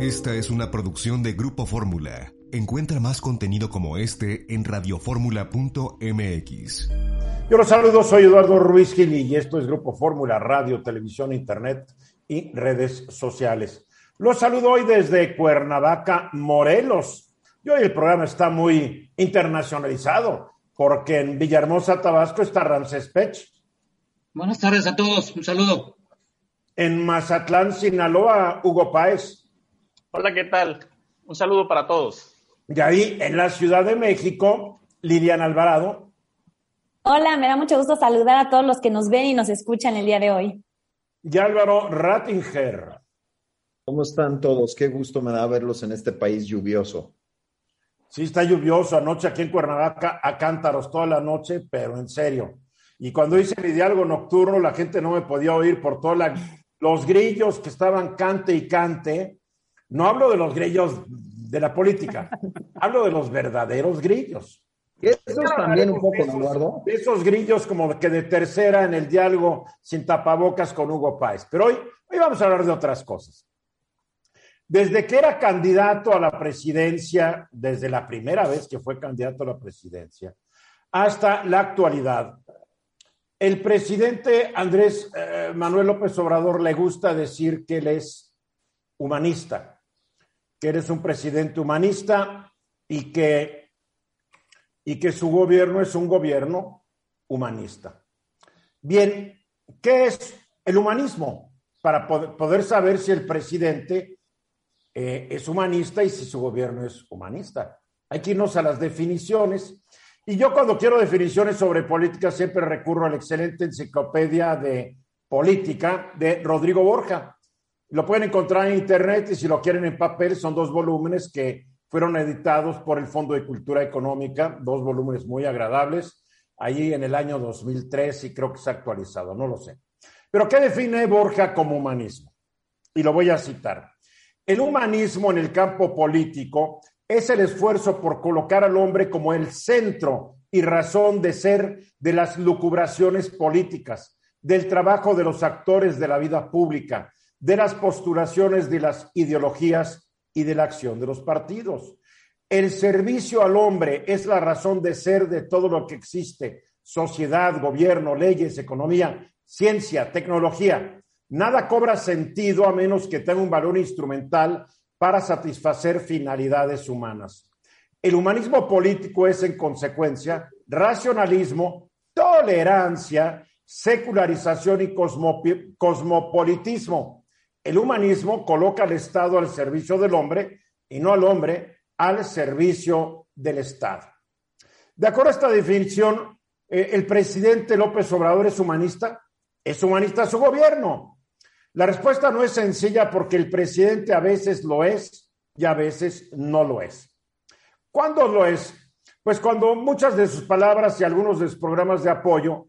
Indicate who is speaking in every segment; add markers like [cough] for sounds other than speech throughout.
Speaker 1: Esta es una producción de Grupo Fórmula. Encuentra más contenido como este en radioformula.mx.
Speaker 2: Yo los saludo, soy Eduardo Ruiz Gil y esto es Grupo Fórmula, radio, televisión, internet y redes sociales. Los saludo hoy desde Cuernavaca, Morelos. Y hoy el programa está muy internacionalizado porque en Villahermosa, Tabasco está Ramses Pech.
Speaker 3: Buenas tardes a todos, un saludo.
Speaker 2: En Mazatlán, Sinaloa, Hugo Páez.
Speaker 4: Hola, ¿qué tal? Un saludo para todos.
Speaker 2: Y ahí en la Ciudad de México, Liliana Alvarado.
Speaker 5: Hola, me da mucho gusto saludar a todos los que nos ven y nos escuchan el día de hoy.
Speaker 2: Y Álvaro Rattinger.
Speaker 6: ¿Cómo están todos? Qué gusto me da verlos en este país lluvioso.
Speaker 2: Sí, está lluvioso. Anoche aquí en Cuernavaca, a cántaros toda la noche, pero en serio. Y cuando hice mi diálogo nocturno, la gente no me podía oír por todos los grillos que estaban cante y cante no hablo de los grillos de la política, hablo de los verdaderos grillos.
Speaker 6: Eso es también un poco, Eduardo.
Speaker 2: Esos grillos como que de tercera en el diálogo sin tapabocas con Hugo Páez. Pero hoy, hoy vamos a hablar de otras cosas. Desde que era candidato a la presidencia, desde la primera vez que fue candidato a la presidencia, hasta la actualidad, el presidente Andrés eh, Manuel López Obrador le gusta decir que él es humanista que eres un presidente humanista y que, y que su gobierno es un gobierno humanista. Bien, ¿qué es el humanismo? Para poder, saber si el presidente eh, es humanista y si su gobierno es humanista. Hay que irnos a las definiciones. Y yo cuando quiero definiciones sobre política siempre recurro a la excelente enciclopedia de política de Rodrigo Borja. Lo pueden encontrar en internet y si lo quieren en papel son dos volúmenes que fueron editados por el Fondo de Cultura Económica, dos volúmenes muy agradables, ahí en el año 2003 y creo que se ha actualizado, no lo sé. Pero ¿qué define Borja como humanismo? Y lo voy a citar. El humanismo en el campo político es el esfuerzo por colocar al hombre como el centro y razón de ser de las lucubraciones políticas, del trabajo de los actores de la vida pública, de las postulaciones de las ideologías y de la acción de los partidos. El servicio al hombre es la razón de ser de todo lo que existe, sociedad, gobierno, leyes, economía, ciencia, tecnología. Nada cobra sentido a menos que tenga un valor instrumental para satisfacer finalidades humanas. El humanismo político es, en consecuencia, racionalismo, tolerancia, secularización y cosmopolitismo el humanismo coloca al Estado al servicio del hombre y no al hombre al servicio del Estado. De acuerdo a esta definición, eh, ¿el presidente López Obrador es humanista? ¿Es humanista su gobierno? La respuesta no es sencilla porque el presidente a veces lo es y a veces no lo es. ¿Cuándo lo es? Pues cuando muchas de sus palabras y algunos de sus programas de apoyo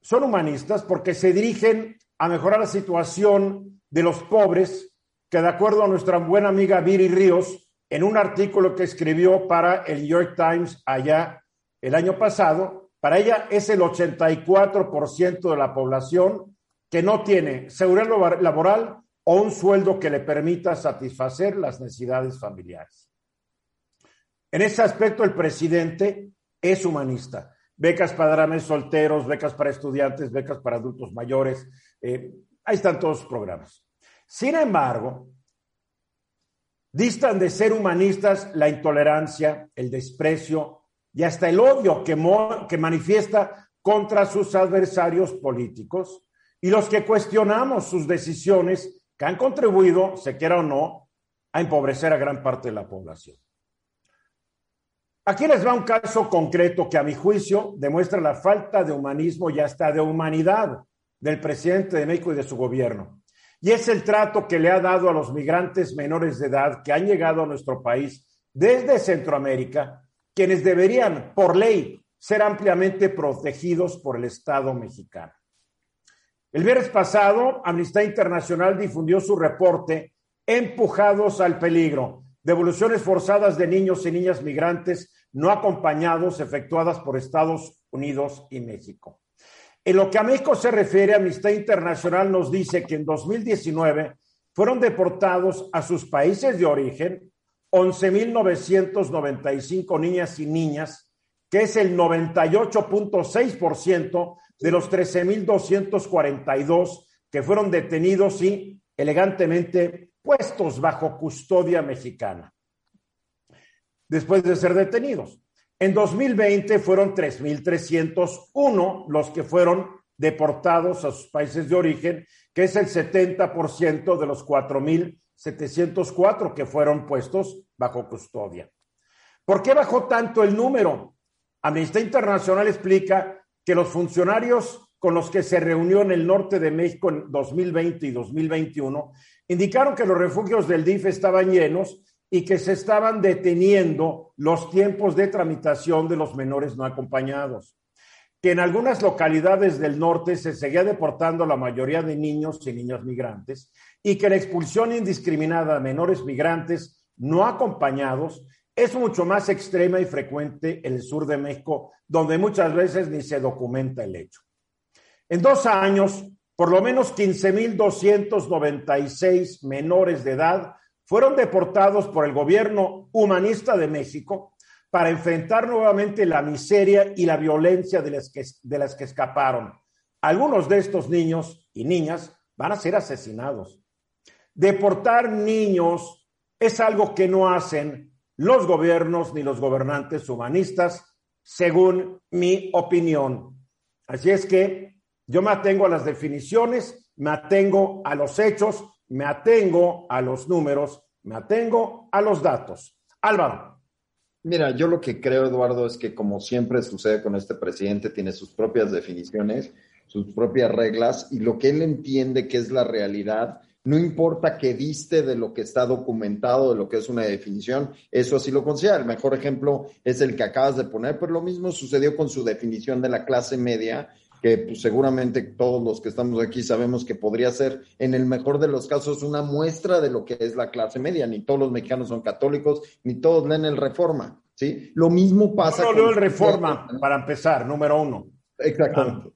Speaker 2: son humanistas porque se dirigen a mejorar la situación de los pobres, que de acuerdo a nuestra buena amiga Viri Ríos, en un artículo que escribió para el New York Times allá el año pasado, para ella es el 84% de la población que no tiene seguridad laboral o un sueldo que le permita satisfacer las necesidades familiares. En ese aspecto, el presidente es humanista. Becas para drames solteros, becas para estudiantes, becas para adultos mayores, eh, Ahí están todos los programas. Sin embargo, distan de ser humanistas la intolerancia, el desprecio y hasta el odio que, manifiesta contra sus adversarios políticos y los que cuestionamos sus decisiones que han contribuido, se quiera o no, a empobrecer a gran parte de la población. Aquí les va un caso concreto que a mi juicio demuestra la falta de humanismo y hasta de humanidad del presidente de México y de su gobierno. Y es el trato que le ha dado a los migrantes menores de edad que han llegado a nuestro país desde Centroamérica, quienes deberían, por ley, ser ampliamente protegidos por el Estado mexicano. El viernes pasado, Amnistía Internacional difundió su reporte Empujados al peligro, devoluciones forzadas de niños y niñas migrantes no acompañados efectuadas por Estados Unidos y México. En lo que a México se refiere, Amnistía Internacional nos dice que en 2019 fueron deportados a sus países de origen 11.995 niñas y niñas, que es el 98.6% de los 13.242 que fueron detenidos y elegantemente puestos bajo custodia mexicana después de ser detenidos. En 2020 fueron 3.301 los que fueron deportados a sus países de origen, que es el 70% de los 4.704 que fueron puestos bajo custodia. ¿Por qué bajó tanto el número? Amnistía Internacional explica que los funcionarios con los que se reunió en el norte de México en 2020 y 2021 indicaron que los refugios del DIF estaban llenos y que se estaban deteniendo los tiempos de tramitación de los menores no acompañados, que en algunas localidades del norte se seguía deportando la mayoría de niños y niñas migrantes y que la expulsión indiscriminada de menores migrantes no acompañados es mucho más extrema y frecuente en el sur de México, donde muchas veces ni se documenta el hecho. En dos años, por lo menos 15.296 menores de edad fueron deportados por el gobierno humanista de México para enfrentar nuevamente la miseria y la violencia de las que, de las que escaparon. Algunos de estos niños y niñas van a ser asesinados. Deportar niños es algo que no hacen los gobiernos ni los gobernantes humanistas, según mi opinión. Así es que yo me atengo a las definiciones, me atengo a los hechos me atengo a los números, me atengo a los datos. Álvaro.
Speaker 6: Mira, yo lo que creo, Eduardo, es que como siempre sucede con este presidente, tiene sus propias definiciones, sus propias reglas y lo que él entiende que es la realidad, no importa que diste de lo que está documentado, de lo que es una definición, eso así lo considera. El mejor ejemplo es el que acabas de poner, pero lo mismo sucedió con su definición de la clase media que pues, seguramente todos los que estamos aquí sabemos que podría ser, en el mejor de los casos, una muestra de lo que es la clase media. Ni todos los mexicanos son católicos, ni todos leen el Reforma, ¿sí? Lo mismo pasa.
Speaker 2: No, leo el Reforma, para empezar, número uno.
Speaker 6: Exactamente.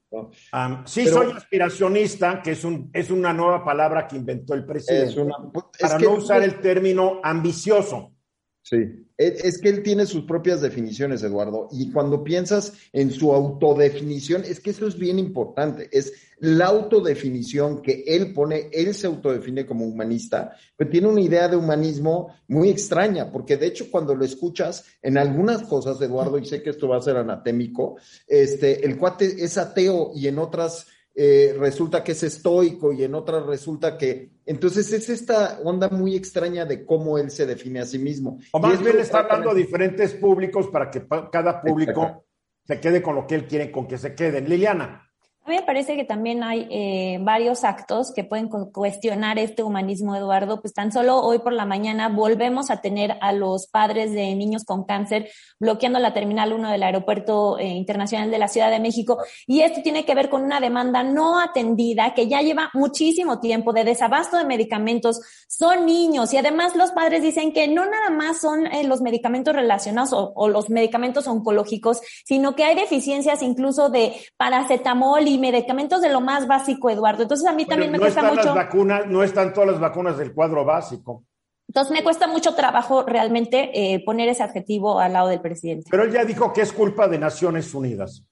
Speaker 2: sí, soy aspiracionista, que es, un, es una nueva palabra que inventó el presidente, pues, para no usar el término ambicioso.
Speaker 6: Sí, es que él tiene sus propias definiciones, Eduardo, y cuando piensas en su autodefinición, es que eso es bien importante, es la autodefinición que él pone, él se autodefine como humanista, pero tiene una idea de humanismo muy extraña, porque de hecho cuando lo escuchas en algunas cosas, Eduardo, y sé que esto va a ser anatémico, este, el cuate es ateo y en otras eh, resulta que es estoico y en otras resulta que... Entonces es esta onda muy extraña de cómo él se define a sí mismo.
Speaker 2: O más bien está hablando a diferentes públicos para que cada público se quede con lo que él quiere, con que se queden. Liliana.
Speaker 5: A mí me parece que también hay eh, varios actos que pueden cuestionar este humanismo, Eduardo. Pues tan solo hoy por la mañana volvemos a tener a los padres de niños con cáncer bloqueando la Terminal 1 del Aeropuerto eh, Internacional de la Ciudad de México. Y esto tiene que ver con una demanda no atendida que ya lleva muchísimo tiempo de desabasto de medicamentos. Son niños y además los padres dicen que no nada más son eh, los medicamentos relacionados o, o los medicamentos oncológicos, sino que hay deficiencias incluso de paracetamol y medicamentos de lo más básico, Eduardo. Entonces a mí también me cuesta mucho.
Speaker 2: Las vacunas, no están todas las vacunas del cuadro básico.
Speaker 5: Entonces me cuesta mucho trabajo realmente eh, poner ese adjetivo al lado del presidente.
Speaker 2: Pero él ya dijo que es culpa de Naciones Unidas.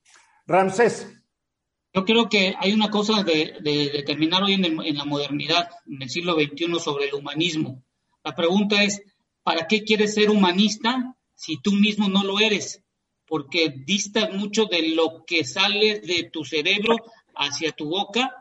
Speaker 2: Ramsés.
Speaker 3: Yo creo que hay una cosa de, determinar hoy en, en, la modernidad, en el siglo XXI, sobre el humanismo. La pregunta es, ¿para qué quieres ser humanista si tú mismo no lo eres? Porque dista mucho de lo que sale de tu cerebro hacia tu boca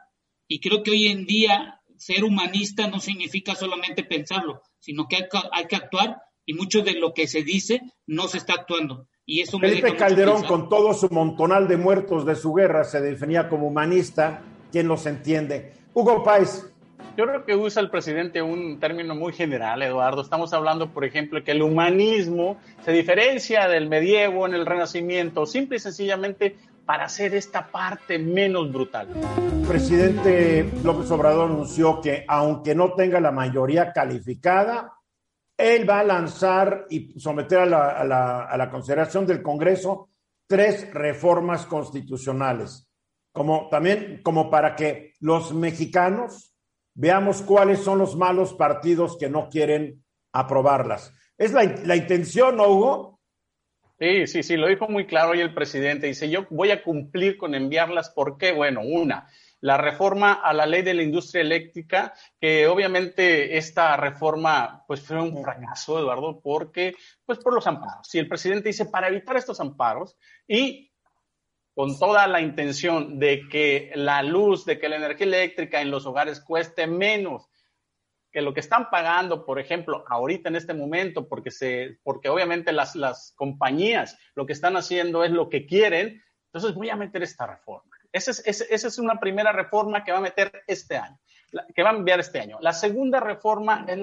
Speaker 3: y creo que hoy en día ser humanista no significa solamente pensarlo, sino que hay, que actuar y mucho de lo que se dice no se está actuando. Y eso
Speaker 2: Felipe Calderón, con todo su montonal de muertos de su guerra, se definía como humanista. ¿Quién los entiende? Hugo Páez,
Speaker 4: yo creo que usa el presidente un término muy general, Eduardo. Estamos hablando, por ejemplo, que el humanismo se diferencia del medievo en el Renacimiento, simple y sencillamente para hacer esta parte menos brutal.
Speaker 2: Presidente López Obrador anunció que aunque no tenga la mayoría calificada, él va a lanzar y someter a la, a a la consideración del Congreso tres reformas constitucionales, como también como para que los mexicanos veamos cuáles son los malos partidos que no quieren aprobarlas. ¿Es la, la intención, ¿no, Hugo?
Speaker 4: Sí, sí, sí, lo dijo muy claro hoy el presidente. Dice, yo voy a cumplir con enviarlas. ¿Por qué? Bueno, una, la reforma a la ley de la industria eléctrica, que obviamente esta reforma pues fue un fracaso, Eduardo, porque pues por los amparos. Y el presidente dice, para evitar estos amparos y con toda la intención de que la luz, de que la energía eléctrica en los hogares cueste menos que lo que están pagando, por ejemplo, ahorita en este momento, porque, se, porque obviamente las, las compañías lo que están haciendo es lo que quieren, entonces voy a meter esta reforma. Esa es, esa es una primera reforma que va a meter este año, que va a enviar este año. La segunda reforma es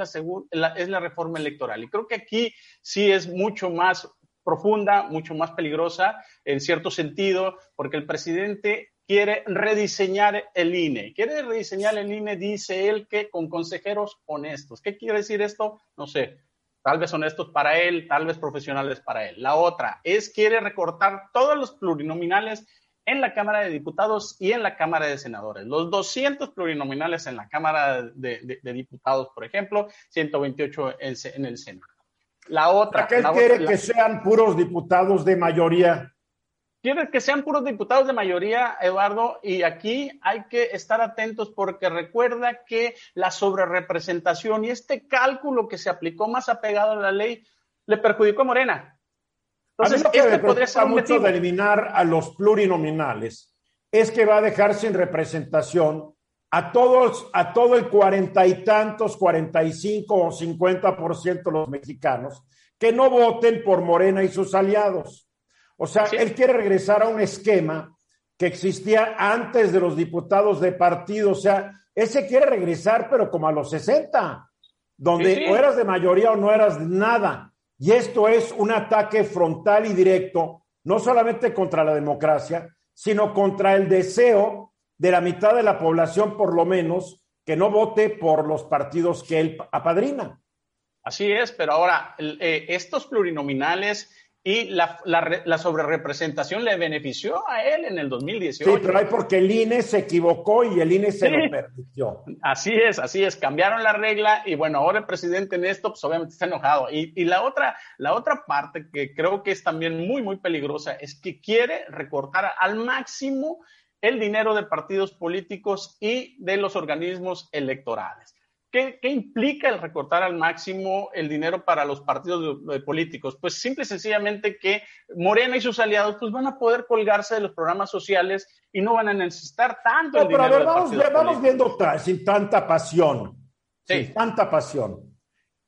Speaker 4: la, es la reforma electoral. Y creo que aquí sí es mucho más profunda, mucho más peligrosa en cierto sentido, porque el presidente quiere rediseñar el INE. Quiere rediseñar el INE, dice él, que con consejeros honestos. ¿Qué quiere decir esto? No sé. Tal vez honestos para él, tal vez profesionales para él. La otra es quiere recortar todos los plurinominales en la Cámara de Diputados y en la Cámara de Senadores. Los 200 plurinominales en la Cámara de, Diputados, por ejemplo, 128 en, el Senado. La otra.
Speaker 2: ¿Para qué quiere que sean puros diputados de mayoría?
Speaker 4: Quiere que sean puros diputados de mayoría, Eduardo, y aquí hay que estar atentos porque recuerda que la sobrerepresentación y este cálculo que se aplicó más apegado a la ley le perjudicó a Morena.
Speaker 2: Entonces, a mí lo que este mucho de eliminar a los plurinominales es que va a dejar sin representación a todos, a todo el cuarenta y tantos, cuarenta y cinco o cincuenta por ciento de los mexicanos que no voten por Morena y sus aliados. O sea, él quiere regresar a un esquema que existía antes de los diputados de partido. O sea, él se quiere regresar, pero como a los 60, donde o eras de mayoría o no eras nada. Y esto es un ataque frontal y directo, no solamente contra la democracia, sino contra el deseo de la mitad de la población, por lo menos, que no vote por los partidos que él apadrina.
Speaker 4: Así es, pero ahora, eh, estos plurinominales y la, la, la sobrerepresentación le benefició a él en el 2018.
Speaker 2: Sí, pero hay porque el INE se equivocó y el INE se lo permitió.
Speaker 4: Así es, así es, cambiaron la regla y bueno, ahora el presidente en esto pues obviamente está enojado. Y, y la, otra, la otra parte que creo que es también muy, muy peligrosa es que quiere recortar al máximo el dinero de partidos políticos y de los organismos electorales. ¿Qué, implica el recortar al máximo el dinero para los partidos políticos? Pues simple y sencillamente que Morena y sus aliados pues van a poder colgarse de los programas sociales y no van a necesitar tanto el dinero. Pero a ver,
Speaker 2: vamos, vamos viendo sin tanta pasión. Sin tanta pasión.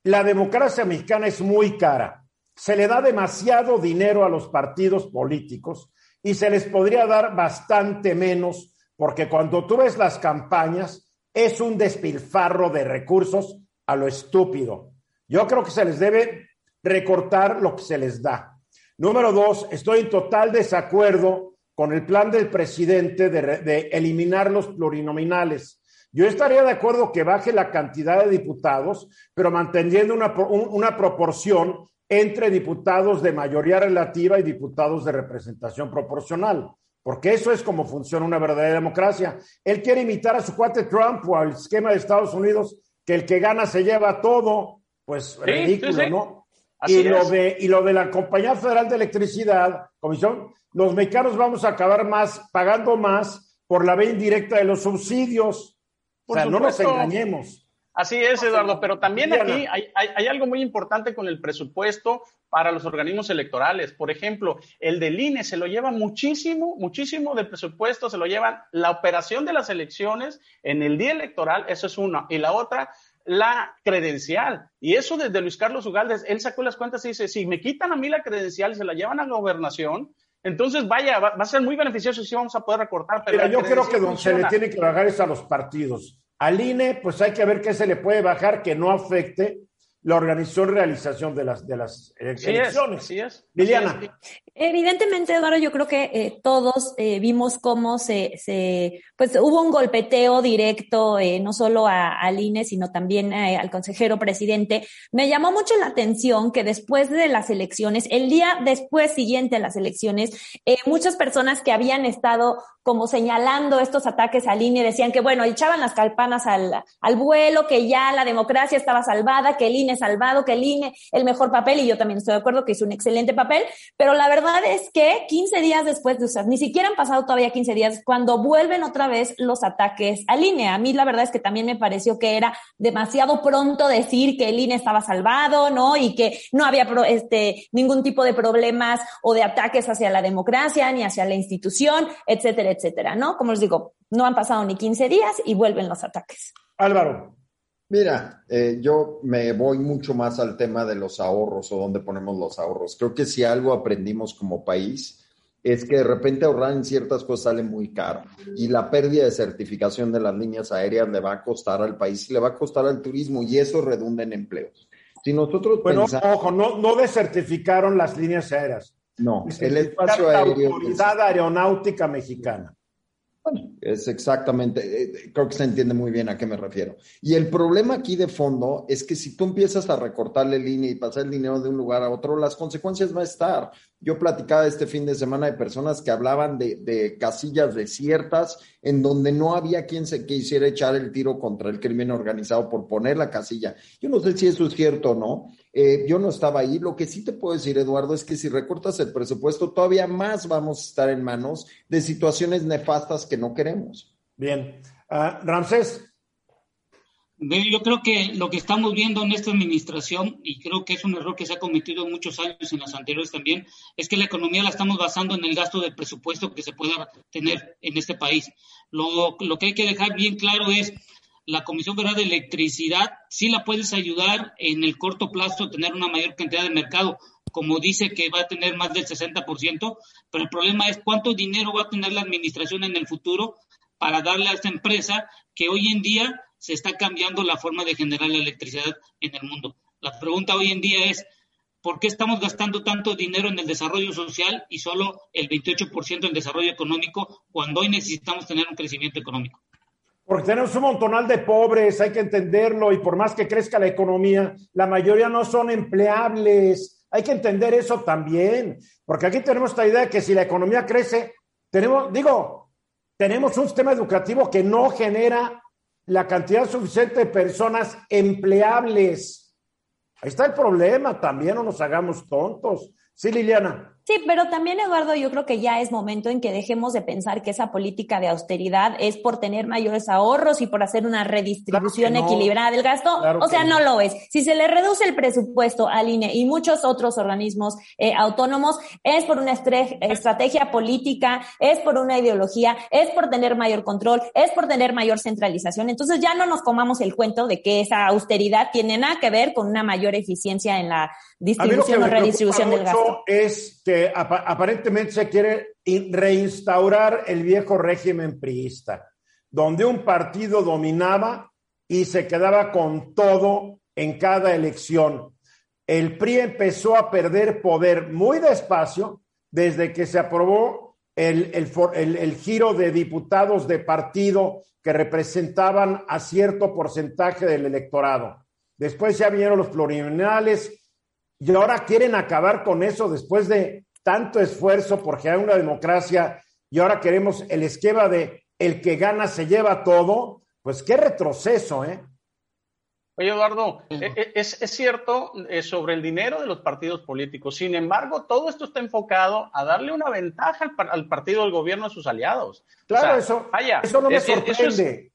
Speaker 2: La democracia mexicana es muy cara. Se le da demasiado dinero a los partidos políticos y se les podría dar bastante menos, porque cuando tú ves las campañas, es un despilfarro de recursos a lo estúpido. Yo creo que se les debe recortar lo que se les da. Número dos, estoy en total desacuerdo con el plan del presidente de, eliminar los plurinominales. Yo estaría de acuerdo que baje la cantidad de diputados, pero manteniendo una, una proporción entre diputados de mayoría relativa y diputados de representación proporcional porque eso es como funciona una verdadera democracia. Él quiere imitar a su cuate Trump o al esquema de Estados Unidos, que el que gana se lleva todo, pues ridículo, ¿no? y lo, de, y lo de la Compañía Federal de Electricidad, Comisión, los mexicanos vamos a acabar más, pagando más por la vía indirecta de los subsidios. o sea, no nos engañemos.
Speaker 4: Así es, Eduardo, pero también aquí hay, algo muy importante con el presupuesto para los organismos electorales. Por ejemplo, el del INE se lo lleva muchísimo, muchísimo del presupuesto, se lo llevan la operación de las elecciones en el día electoral, eso es una. Y la otra, la credencial. Y eso desde Luis Carlos Ugaldes, él sacó las cuentas y dice, si me quitan a mí la credencial y se la llevan a la gobernación, entonces vaya, va, a ser muy beneficioso si vamos a poder recortar.
Speaker 2: Pero yo creo que donde se le tiene que pagar es a los partidos. Al INE, pues hay que ver qué se le puede bajar que no afecte la organización y realización de las, de las elecciones.
Speaker 4: Sí es,
Speaker 2: Liliana.
Speaker 5: Evidentemente, Eduardo, yo creo que eh, todos eh, vimos cómo se, se, pues hubo un golpeteo directo, eh, no solo a, al INE, sino también al consejero presidente. Me llamó mucho la atención que después de las elecciones, el día después siguiente a las elecciones, muchas personas que habían estado como señalando estos ataques al INE, decían que, bueno, echaban las calpanas al, al vuelo, que ya la democracia estaba salvada, que el INE salvado, que el INE el mejor papel, y yo también estoy de acuerdo que hizo un excelente papel, pero la verdad es que 15 días después de usar, ni siquiera han pasado todavía 15 días, cuando vuelven otra vez los ataques al INE. A mí la verdad es que también me pareció que era demasiado pronto decir que el INE estaba salvado, ¿no? Y que no había este, ningún tipo de problemas o de ataques hacia la democracia ni hacia la institución, etcétera, etcétera, ¿no? Como les digo, no han pasado ni 15 días y vuelven los ataques.
Speaker 2: Álvaro.
Speaker 6: Mira, eh, yo me voy mucho más al tema de los ahorros o dónde ponemos los ahorros. Creo que si algo aprendimos como país es que de repente ahorrar en ciertas cosas sale muy caro y la pérdida de certificación de las líneas aéreas le va a costar al país y le va a costar al turismo y eso redunda en empleos. Si nosotros
Speaker 2: bueno, ojo, no, no desertificaron las líneas aéreas.
Speaker 6: No, el espacio aéreo.
Speaker 2: La Autoridad Aeronáutica Mexicana.
Speaker 6: Bueno, es exactamente, eh, creo que se entiende muy bien a qué me refiero. Y el problema aquí de fondo es que si tú empiezas a recortarle línea y pasar el dinero de un lugar a otro, las consecuencias van a estar. Yo platicaba este fin de semana de personas que hablaban de, de casillas desiertas en donde no había quien se quisiera echar el tiro contra el crimen organizado por poner la casilla. Yo no sé si eso es cierto o no, eh, yo no estaba ahí. Lo que sí te puedo decir, Eduardo, es que si recortas el presupuesto, todavía más vamos a estar en manos de situaciones nefastas que no queremos.
Speaker 2: Bien. Uh, Ramsés.
Speaker 3: Yo creo que lo que estamos viendo en esta administración, y creo que es un error que se ha cometido muchos años en las anteriores también, es que la economía la estamos basando en el gasto del presupuesto que se pueda tener en este país. Lo, lo que hay que dejar bien claro es la Comisión Federal de Electricidad sí la puedes ayudar en el corto plazo a tener una mayor cantidad de mercado, como dice que va a tener más del 60%, pero el problema es cuánto dinero va a tener la administración en el futuro para darle a esta empresa que hoy en día se está cambiando la forma de generar la electricidad en el mundo. La pregunta hoy en día es, ¿por qué estamos gastando tanto dinero en el desarrollo social y solo el 28% en desarrollo económico cuando hoy necesitamos tener un crecimiento económico?
Speaker 2: Porque tenemos un montonal de pobres, hay que entenderlo, y por más que crezca la economía, la mayoría no son empleables. Hay que entender eso también, porque aquí tenemos esta idea de que si la economía crece, tenemos, digo, tenemos un sistema educativo que no genera la cantidad suficiente de personas empleables. Ahí está el problema, también no nos hagamos tontos. Sí, Liliana.
Speaker 5: Sí, pero también, Eduardo, yo creo que ya es momento en que dejemos de pensar que esa política de austeridad es por tener mayores ahorros y por hacer una redistribución equilibrada del gasto. o sea, no. lo es. Si se le reduce el presupuesto al INE y muchos otros organismos eh, autónomos, es por una estrategia política, es por una ideología, es por tener mayor control, es por tener mayor centralización. Entonces ya no nos comamos el cuento de que esa austeridad tiene nada que ver con una mayor eficiencia en la distribución o redistribución del gasto.
Speaker 2: Es que aparentemente se quiere reinstaurar el viejo régimen priista, donde un partido dominaba y se quedaba con todo en cada elección. El PRI empezó a perder poder muy despacio desde que se aprobó el, el, giro de diputados de partido que representaban a cierto porcentaje del electorado. Después ya vinieron los plurinominales y ahora quieren acabar con eso después de tanto esfuerzo por generar una democracia y ahora queremos el esquema de el que gana se lleva todo, pues qué retroceso, ¿eh?
Speaker 4: Oye, Eduardo, e, e, es, cierto eh, sobre el dinero de los partidos políticos. Sin embargo, todo esto está enfocado a darle una ventaja al, partido del gobierno a sus aliados.
Speaker 2: Claro, eso, eso no me sorprende.
Speaker 4: Eso es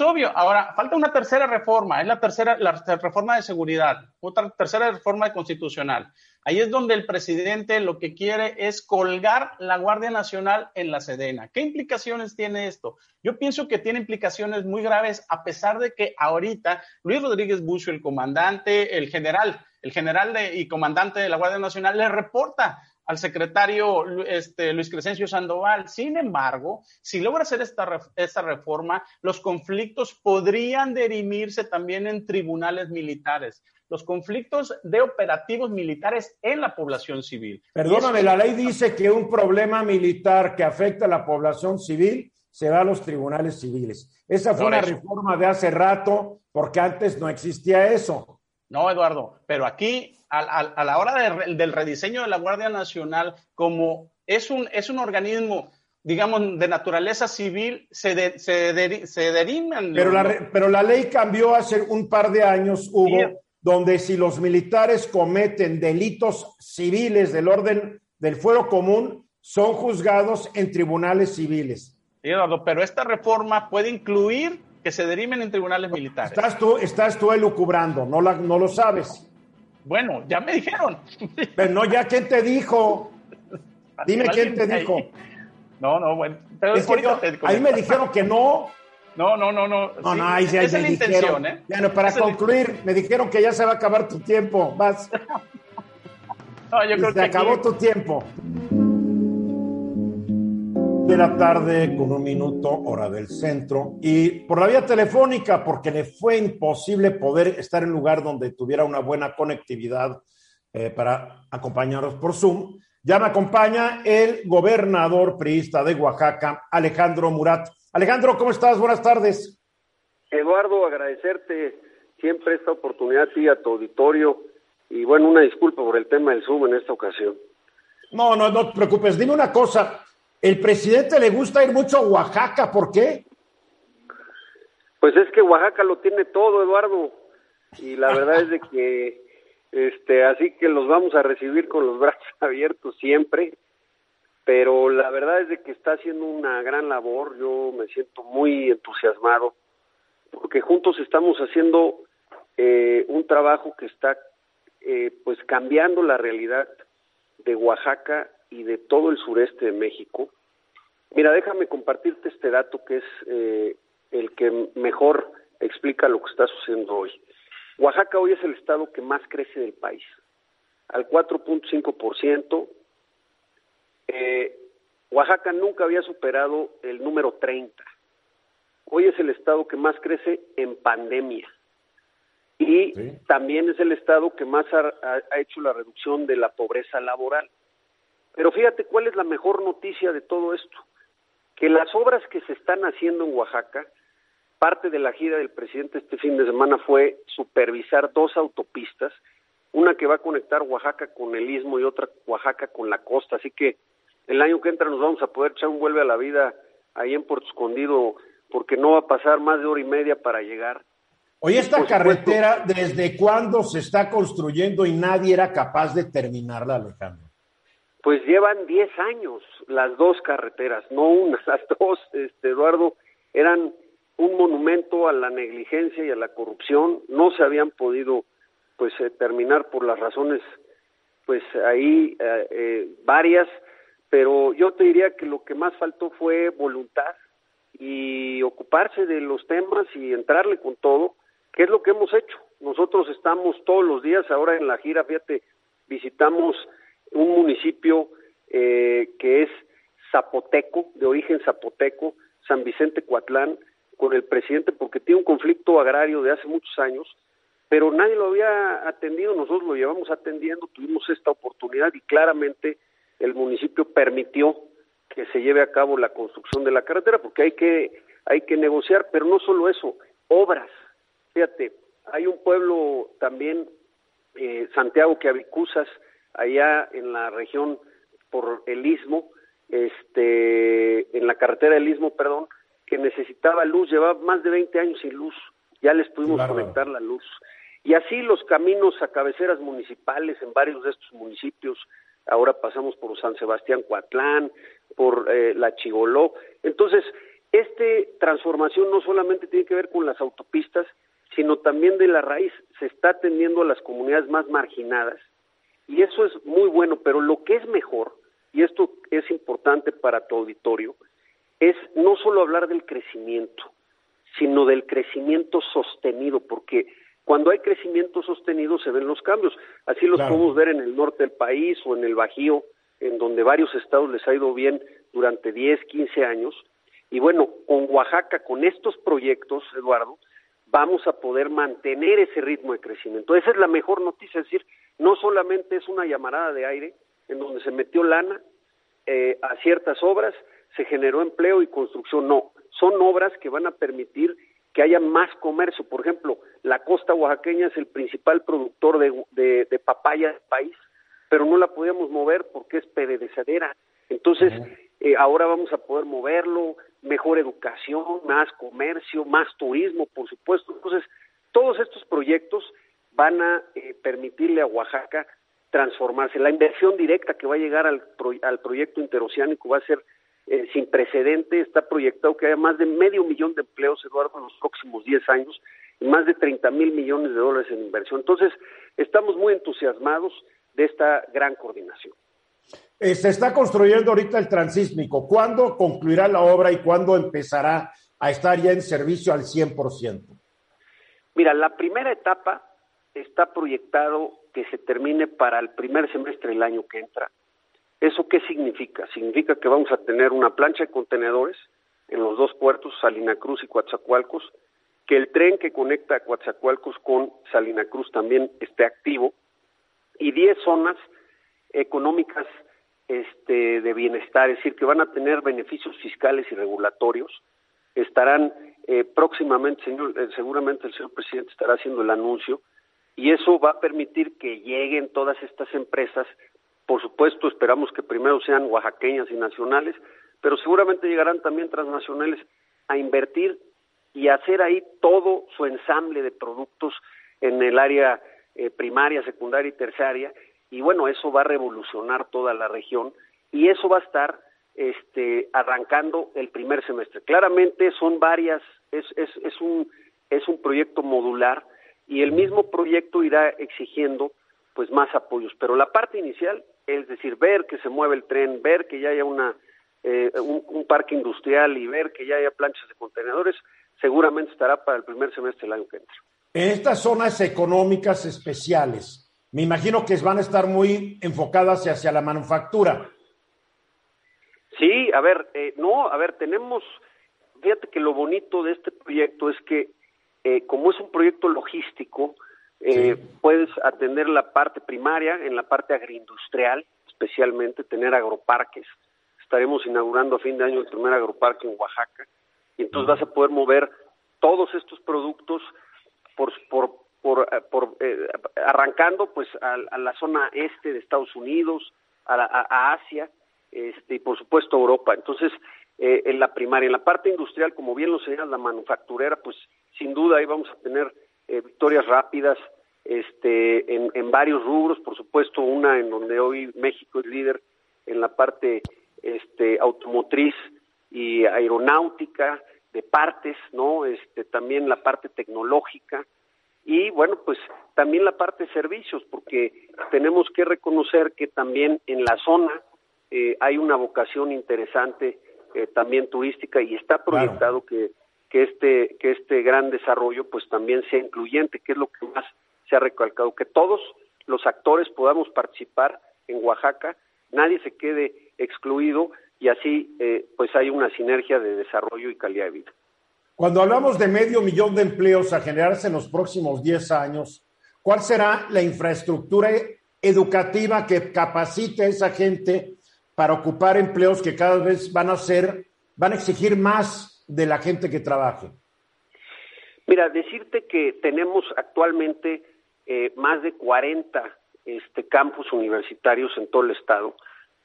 Speaker 4: obvio. Ahora, falta una tercera reforma, es la tercera, la reforma de seguridad, otra tercera reforma constitucional. Ahí es donde el presidente lo que quiere es colgar la Guardia Nacional en la Sedena. ¿Qué implicaciones tiene esto? Yo pienso que tiene implicaciones muy graves, a pesar de que ahorita Luis Rodríguez Bucio, el comandante, el general, el general y comandante de la Guardia Nacional, le reporta al secretario este, Luis Crescencio Sandoval. Sin embargo, si logra hacer esta, esta reforma, los conflictos podrían derimirse también en tribunales militares los conflictos de operativos militares en la población civil.
Speaker 2: Perdóname, la ley dice que un problema militar que afecta a la población civil se va a los tribunales civiles. Esa fue una reforma de hace rato, porque antes no existía eso.
Speaker 4: No, Eduardo, pero aquí a, la hora del rediseño de la Guardia Nacional, como es un, es un organismo digamos, de naturaleza civil se, se, se derivan.
Speaker 2: Pero la, pero la ley cambió hace un par de años, Hugo, donde si los militares cometen delitos civiles del orden del fuero común, son juzgados en tribunales civiles.
Speaker 4: Eduardo, pero esta reforma puede incluir que se deriven en tribunales militares.
Speaker 2: Estás tú, estás tú elucubrando, no, la, no lo sabes.
Speaker 4: Bueno, ya me dijeron. [laughs]
Speaker 2: Pero no, ya quién te dijo. Dime quién te dijo.
Speaker 4: No, no, bueno. Pero
Speaker 2: ahí me dijeron que no.
Speaker 4: No, no, no, no.
Speaker 2: No, no, ahí sí, es la intención, ¿eh? Bueno, para concluir, me dijeron que ya se va a acabar tu tiempo. Vas. [laughs] no, yo creo se acabó tu tiempo de la tarde con un minuto, hora del centro, y por la vía telefónica, porque le fue imposible poder estar en un lugar donde tuviera una buena conectividad eh, para acompañarnos por Zoom. Ya me acompaña el gobernador priista de Oaxaca, Alejandro Murat. Alejandro, ¿cómo estás? Buenas tardes.
Speaker 7: Eduardo, agradecerte siempre esta oportunidad a a tu auditorio y bueno, una disculpa por el tema del Zoom en esta ocasión.
Speaker 2: No, no, no te preocupes. Dime una cosa. El presidente le gusta ir mucho a Oaxaca, ¿por qué?
Speaker 7: Pues es que Oaxaca lo tiene todo, Eduardo. Y la verdad es de que, este, así que los vamos a recibir con los brazos [laughs] abiertos siempre. Pero la verdad es de que está haciendo una gran labor. Yo me siento muy entusiasmado porque juntos estamos haciendo eh, un trabajo que está, eh, pues, cambiando la realidad de Oaxaca y de todo el sureste de México. Mira, déjame compartirte este dato que es eh, el que mejor explica lo que está sucediendo hoy. Oaxaca hoy es el estado que más crece del país, al 4.5%. Eh, Oaxaca nunca había superado el número 30. Hoy es el estado que más crece en pandemia. Y también es el estado que más ha hecho la reducción de la pobreza laboral. Pero fíjate cuál es la mejor noticia de todo esto, que las obras que se están haciendo en Oaxaca, parte de la gira del presidente este fin de semana fue supervisar dos autopistas, una que va a conectar Oaxaca con el istmo y otra Oaxaca con la costa, así que el año que entra nos vamos a poder echar un vuelve a la vida ahí en Puerto Escondido, porque no va a pasar más de hora y media para llegar.
Speaker 2: Oye, esta carretera, ¿desde cuándo se está construyendo y nadie era capaz de terminarla, Alejandro?
Speaker 7: Pues llevan 10 años las dos carreteras, no una, [laughs] las dos, este, Eduardo, eran un monumento a la negligencia y a la corrupción, no se habían podido pues eh, terminar por las razones pues ahí eh, eh, varias, pero yo te diría que lo que más faltó fue voluntad y ocuparse de los temas y entrarle con todo, que es lo que hemos hecho. Nosotros estamos todos los días, ahora en la gira, fíjate, visitamos un municipio eh, que es zapoteco, de origen zapoteco, San Vicente Coatlán, con el presidente porque tiene un conflicto agrario de hace muchos años, pero nadie lo había atendido, nosotros lo llevamos atendiendo, tuvimos esta oportunidad y claramente el municipio permitió que se lleve a cabo la construcción de la carretera porque hay que hay que negociar, pero no solo eso, obras. Fíjate, hay un pueblo también eh, Santiago que Avicusas allá en la región por el istmo, este, en la carretera del istmo, perdón, que necesitaba luz, llevaba más de 20 años sin luz, ya les pudimos conectar la luz. Y así los caminos a cabeceras municipales en varios de estos municipios, ahora pasamos por San Sebastián Coatlán, por eh, la Chigoló. Entonces, esta transformación no solamente tiene que ver con las autopistas, sino también de la raíz, se está atendiendo a las comunidades más marginadas, y eso es muy bueno, pero lo que es mejor, y esto es importante para tu auditorio, es no solo hablar del crecimiento, sino del crecimiento sostenido, porque cuando hay crecimiento sostenido se ven los cambios. Así los podemos ver en el norte del país o en el Bajío, en donde varios estados les ha ido bien durante 10, 15 años. Y bueno, con Oaxaca, con estos proyectos, Eduardo, vamos a poder mantener ese ritmo de crecimiento. Esa es la mejor noticia, es decir, no solamente es una llamarada de aire en donde se metió lana eh, a ciertas obras, se generó empleo y construcción, no, son obras que van a permitir que haya más comercio. Por ejemplo, la costa oaxaqueña es el principal productor de, de, papaya del país, pero no la podíamos mover porque es pedrecedera. Entonces, eh, ahora vamos a poder moverlo, mejor educación, más comercio, más turismo, por supuesto. Entonces, todos estos proyectos van a eh, permitirle a Oaxaca transformarse. La inversión directa que va a llegar al, al proyecto interoceánico va a ser eh, sin precedente. Está proyectado que haya más de medio millón de empleos, Eduardo, en los próximos 10 años y más de 30 mil millones de dólares en inversión. Entonces, estamos muy entusiasmados de esta gran coordinación.
Speaker 2: Eh, se está construyendo ahorita el transísmico. ¿Cuándo concluirá la obra y cuándo empezará a estar ya en servicio al 100%?
Speaker 7: Mira, la primera etapa está proyectado que se termine para el primer semestre del año que entra. ¿Eso qué significa? Significa que vamos a tener una plancha de contenedores en los dos puertos, Salina Cruz y Coatzacoalcos, que el tren que conecta a Coatzacoalcos con Salina Cruz también esté activo y 10 zonas económicas este, de bienestar, es decir, que van a tener beneficios fiscales y regulatorios. Estarán eh, próximamente, señor, eh, seguramente el señor presidente estará haciendo el anuncio y eso va a permitir que lleguen todas estas empresas. Por supuesto, esperamos que primero sean oaxaqueñas y nacionales, pero seguramente llegarán también transnacionales a invertir y hacer ahí todo su ensamble de productos en el área eh, primaria, secundaria y terciaria. Y bueno, eso va a revolucionar toda la región y eso va a estar este, arrancando el primer semestre. Claramente son varias, es, es, es, un, es un proyecto modular y el mismo proyecto irá exigiendo pues más apoyos. Pero la parte inicial, es decir, ver que se mueve el tren, ver que ya haya una, eh, un, parque industrial y ver que ya haya planchas de contenedores, seguramente estará para el primer semestre del año que entra.
Speaker 2: En estas zonas económicas especiales, me imagino que van a estar muy enfocadas hacia la manufactura.
Speaker 7: Sí, a ver, eh, no, a ver, tenemos, fíjate que lo bonito de este proyecto es que eh, como es un proyecto logístico, eh, puedes atender la parte primaria, en la parte agroindustrial, especialmente tener agroparques. Estaremos inaugurando a fin de año el primer agroparque en Oaxaca y entonces vas a poder mover todos estos productos por, por, por, eh, arrancando pues a, la zona este de Estados Unidos, a, Asia este, y por supuesto Europa. Entonces, en la primaria, en la parte industrial, como bien lo señala la manufacturera, pues sin duda ahí vamos a tener eh, victorias rápidas este, en, varios rubros, por supuesto una en donde hoy México es líder en la parte este, automotriz y aeronáutica, de partes, ¿no? Este, también la parte tecnológica y bueno, pues también la parte de servicios, porque tenemos que reconocer que también en la zona eh, hay una vocación interesante eh, también turística y está proyectado que que este, que este gran desarrollo pues también sea incluyente, que es lo que más se ha recalcado, que todos los actores podamos participar en Oaxaca, nadie se quede excluido y así eh, pues hay una sinergia de desarrollo y calidad de vida.
Speaker 2: Cuando hablamos de medio millón de empleos a generarse en los próximos 10 años, ¿cuál será la infraestructura educativa que capacite a esa gente para ocupar empleos que cada vez van a ser, van a exigir más de la gente que trabaje?
Speaker 7: Mira, decirte que tenemos actualmente eh, más de 40 este, campus universitarios en todo el estado.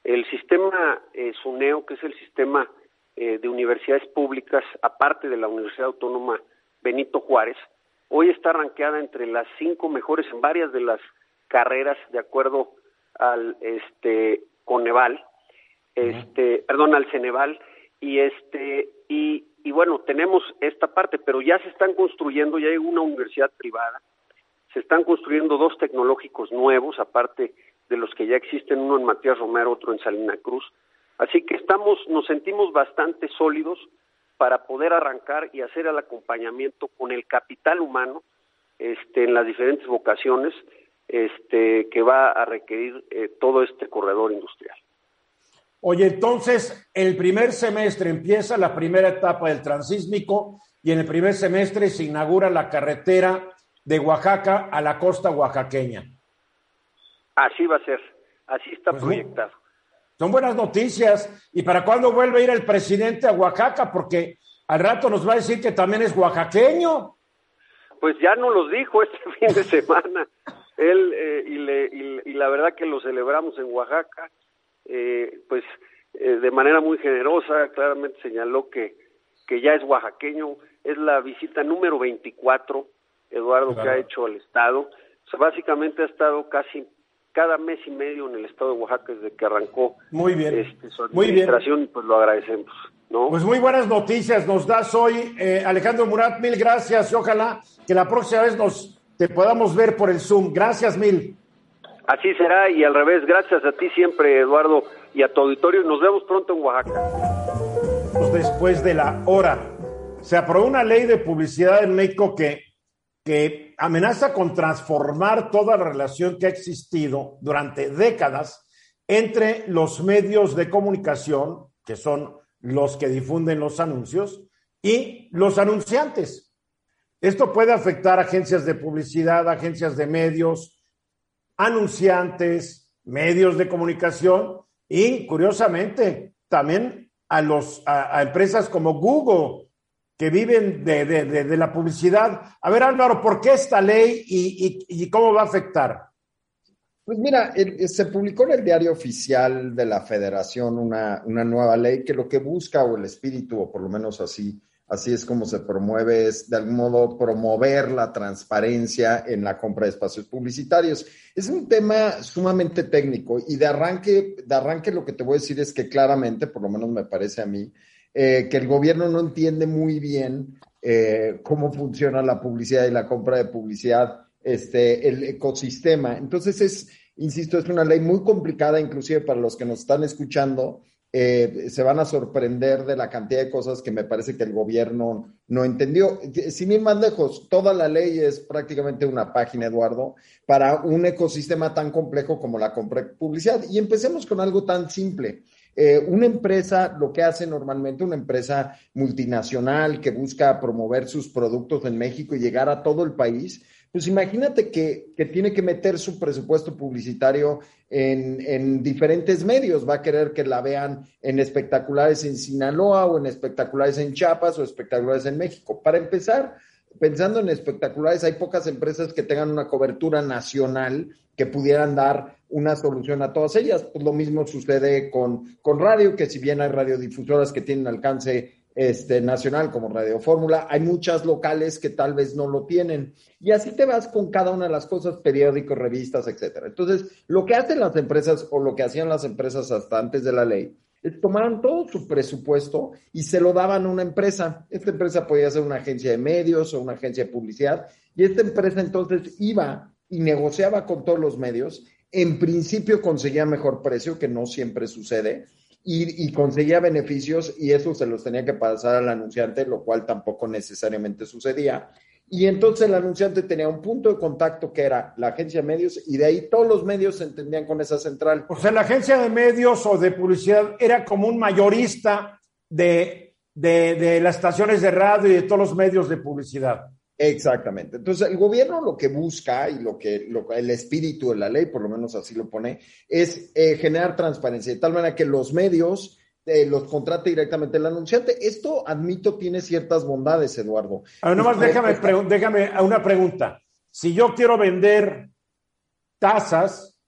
Speaker 7: El sistema eh, SUNEO, que es el sistema eh, de universidades públicas, aparte de la Universidad Autónoma Benito Juárez, hoy está ranqueada entre las cinco mejores en varias de las carreras de acuerdo al este Coneval, este, perdón, al Ceneval y este y y bueno, tenemos esta parte, pero ya se están construyendo, ya hay una universidad privada, se están construyendo dos tecnológicos nuevos, aparte de los que ya existen, uno en Matías Romero, otro en Salina Cruz. Así que estamos, nos sentimos bastante sólidos para poder arrancar y hacer el acompañamiento con el capital humano este, en las diferentes vocaciones este, que va a requerir eh, todo este corredor industrial.
Speaker 2: Oye, entonces el primer semestre empieza la primera etapa del transísmico y en el primer semestre se inaugura la carretera de Oaxaca a la costa oaxaqueña.
Speaker 7: Así va a ser, así está pues proyectado.
Speaker 2: Son buenas noticias. ¿Y para cuándo vuelve a ir el presidente a Oaxaca? Porque al rato nos va a decir que también es oaxaqueño.
Speaker 7: Pues ya nos los dijo este [laughs] fin de semana. Él, eh, y, le, y la verdad que lo celebramos en Oaxaca eh, pues eh, de manera muy generosa, claramente señaló que, que ya es oaxaqueño, es la visita número 24, Eduardo, que ha hecho al Estado. O sea, básicamente ha estado casi cada mes y medio en el Estado de Oaxaca desde que arrancó
Speaker 2: muy bien.
Speaker 7: Este, su administración y pues lo agradecemos. ¿no?
Speaker 2: Pues muy buenas noticias nos das hoy, eh, Alejandro Murat, mil gracias y ojalá que la próxima vez nos te podamos ver por el Zoom. Gracias mil.
Speaker 7: Así será y al revés, gracias a ti siempre, Eduardo, y a tu auditorio. Nos vemos pronto en Oaxaca.
Speaker 2: Después de la hora, se aprobó una ley de publicidad en México que, que amenaza con transformar toda la relación que ha existido durante décadas entre los medios de comunicación, que son los que difunden los anuncios, y los anunciantes. Esto puede afectar agencias de publicidad, agencias de medios, anunciantes, medios de comunicación y, curiosamente, también a, los, a, empresas como Google, que viven de, de, la publicidad. A ver, Álvaro, ¿por qué esta ley y, y, cómo va a afectar?
Speaker 6: Pues mira, se publicó en el diario oficial de la federación una, una nueva ley que lo que busca, o el espíritu, o por lo menos así, Así es como se promueve, es de algún modo promover la transparencia en la compra de espacios publicitarios. Es un tema sumamente técnico y de arranque, de arranque lo que te voy a decir es que claramente, por lo menos me parece a mí, eh, que el gobierno no entiende muy bien eh, cómo funciona la publicidad y la compra de publicidad, este, el ecosistema. Entonces es, insisto, es una ley muy complicada, inclusive para los que nos están escuchando eh, se van a sorprender de la cantidad de cosas que me parece que el gobierno no entendió. Sin ir más lejos, toda la ley es prácticamente una página, Eduardo, para un ecosistema tan complejo como la compra publicidad. Y empecemos con algo tan simple. Eh, una empresa, lo que hace normalmente una empresa multinacional que busca promover sus productos en México y llegar a todo el país, pues imagínate que, tiene que meter su presupuesto publicitario en, diferentes medios. Va a querer que la vean en espectaculares en Sinaloa o en espectaculares en Chiapas o espectaculares en México. Para empezar, pensando en espectaculares, hay pocas empresas que tengan una cobertura nacional que pudieran dar una solución a todas ellas. Pues lo mismo sucede con, con radio, que si bien hay radiodifusoras que tienen alcance este, nacional como Radio Fórmula, hay muchas locales que tal vez no lo tienen. Y así te vas con cada una de las cosas, periódicos, revistas, etcétera. Entonces, lo que hacen las empresas o lo que hacían las empresas hasta antes de la ley es tomaron todo su presupuesto y se lo daban a una empresa. Esta empresa podía ser una agencia de medios o una agencia de publicidad. Y esta empresa entonces iba y negociaba con todos los medios. En principio conseguía mejor precio, que no siempre sucede y, conseguía beneficios y eso se los tenía que pasar al anunciante, lo cual tampoco necesariamente sucedía. Y entonces el anunciante tenía un punto de contacto que era la agencia de medios y de ahí todos los medios se entendían con esa central.
Speaker 2: O sea, la agencia de medios o de publicidad era como un mayorista de, de, de las estaciones de radio y de todos los medios de publicidad.
Speaker 6: Exactamente. Entonces, el gobierno lo que busca y lo que el espíritu de la ley, por lo menos así lo pone, es eh, generar transparencia, de tal manera que los medios eh, los contrate directamente el anunciante. Esto, admito, tiene ciertas bondades, Eduardo.
Speaker 2: A ver, nomás déjame, déjame una pregunta. Si yo quiero vender tasas,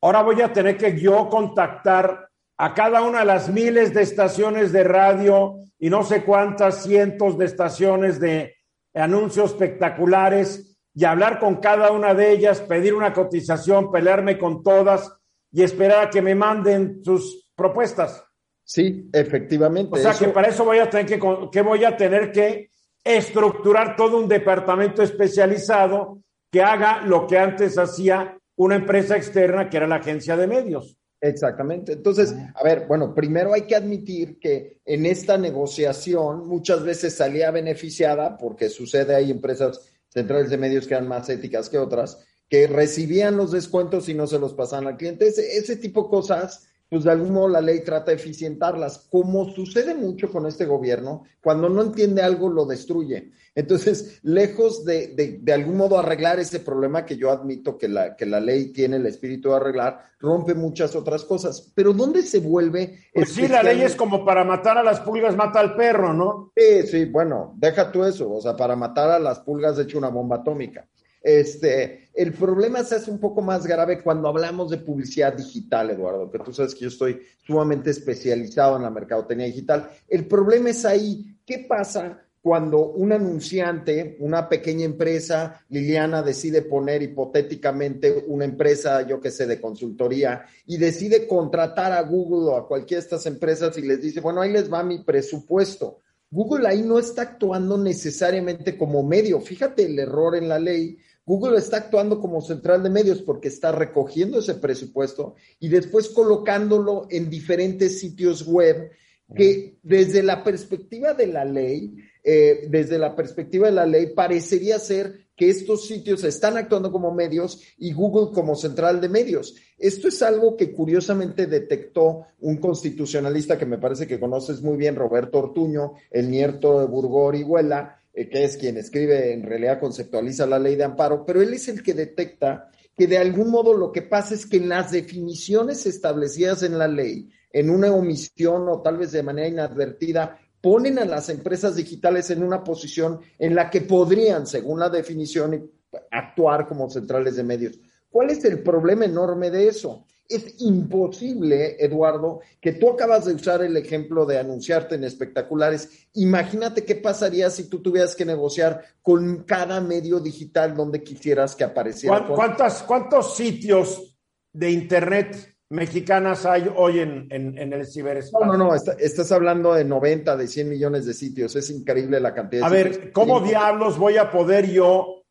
Speaker 2: ahora voy a tener que yo contactar a cada una de las miles de estaciones de radio y no sé cuántas cientos de estaciones de anuncios espectaculares y hablar con cada una de ellas, pedir una cotización, pelearme con todas y esperar a que me manden sus propuestas.
Speaker 6: Sí, efectivamente.
Speaker 2: O sea que para eso voy a tener que, que voy a tener que estructurar todo un departamento especializado que haga lo que antes hacía una empresa externa, que era la agencia de medios.
Speaker 6: Exactamente. Entonces, a ver, bueno, primero hay que admitir que en esta negociación muchas veces salía beneficiada, porque sucede, hay empresas centrales de medios que eran más éticas que otras, que recibían los descuentos y no se los pasaban al cliente. Ese, ese tipo de cosas pues de algún modo la ley trata de eficientarlas, como sucede mucho con este gobierno, cuando no entiende algo lo destruye. Entonces, lejos de, de, algún modo arreglar ese problema que yo admito que la, que la ley tiene el espíritu de arreglar, rompe muchas otras cosas. Pero ¿dónde se vuelve?
Speaker 2: Pues sí, la ley es como para matar a las pulgas, mata al perro, ¿no?
Speaker 6: Sí, sí, bueno, deja tú eso, o sea, para matar a las pulgas, de hecho, una bomba atómica. Este, el problema se hace un poco más grave cuando hablamos de publicidad digital, Eduardo, que tú sabes que yo estoy sumamente especializado en la mercadotecnia digital. El problema es ahí, ¿qué pasa cuando un anunciante, una pequeña empresa, Liliana decide poner hipotéticamente una empresa, yo que sé, de consultoría, y decide contratar a Google o a cualquiera de estas empresas y les dice, bueno, ahí les va mi presupuesto. Google ahí no está actuando necesariamente como medio. Fíjate el error en la ley. Google está actuando como central de medios porque está recogiendo ese presupuesto y después colocándolo en diferentes sitios web que desde la perspectiva de la ley eh, desde la perspectiva de la ley, parecería ser que estos sitios están actuando como medios y Google como central de medios. Esto es algo que curiosamente detectó un constitucionalista que me parece que conoces muy bien, Roberto Ortuño, el nieto de Burgó Orihuela, eh, que es quien escribe, en realidad conceptualiza la ley de amparo, pero él es el que detecta que de algún modo lo que pasa es que en las definiciones establecidas en la ley, en una omisión o tal vez de manera inadvertida, ponen a las empresas digitales en una posición en la que podrían, según la definición, actuar como centrales de medios. ¿Cuál es el problema enorme de eso? Es imposible, Eduardo, que tú acabas de usar el ejemplo de anunciarte en espectaculares. Imagínate qué pasaría si tú tuvieras que negociar con cada medio digital donde quisieras que apareciera.
Speaker 2: ¿Cuántos sitios de Internet mexicanas hay hoy en, el ciberespacio?
Speaker 6: No, no, no, estás hablando de 90, de 100 millones de sitios. Es increíble la cantidad
Speaker 2: de A ver, ¿cómo diablos voy a poder yo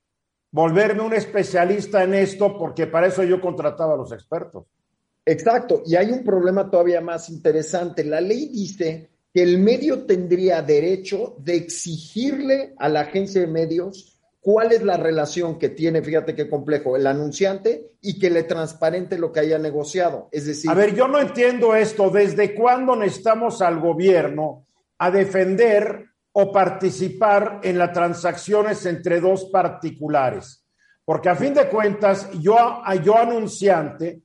Speaker 2: volverme un especialista en esto? Porque para eso yo contrataba a los expertos.
Speaker 6: Exacto, y hay un problema todavía más interesante. La ley dice que el medio tendría derecho de exigirle a la agencia de medios cuál es la relación que tiene, fíjate qué complejo, el anunciante y que le transparente lo que haya negociado. Es decir.
Speaker 2: A ver, yo no entiendo esto. ¿Desde cuándo necesitamos al gobierno a defender o participar en las transacciones entre dos particulares? Porque a fin de cuentas, yo, yo anunciante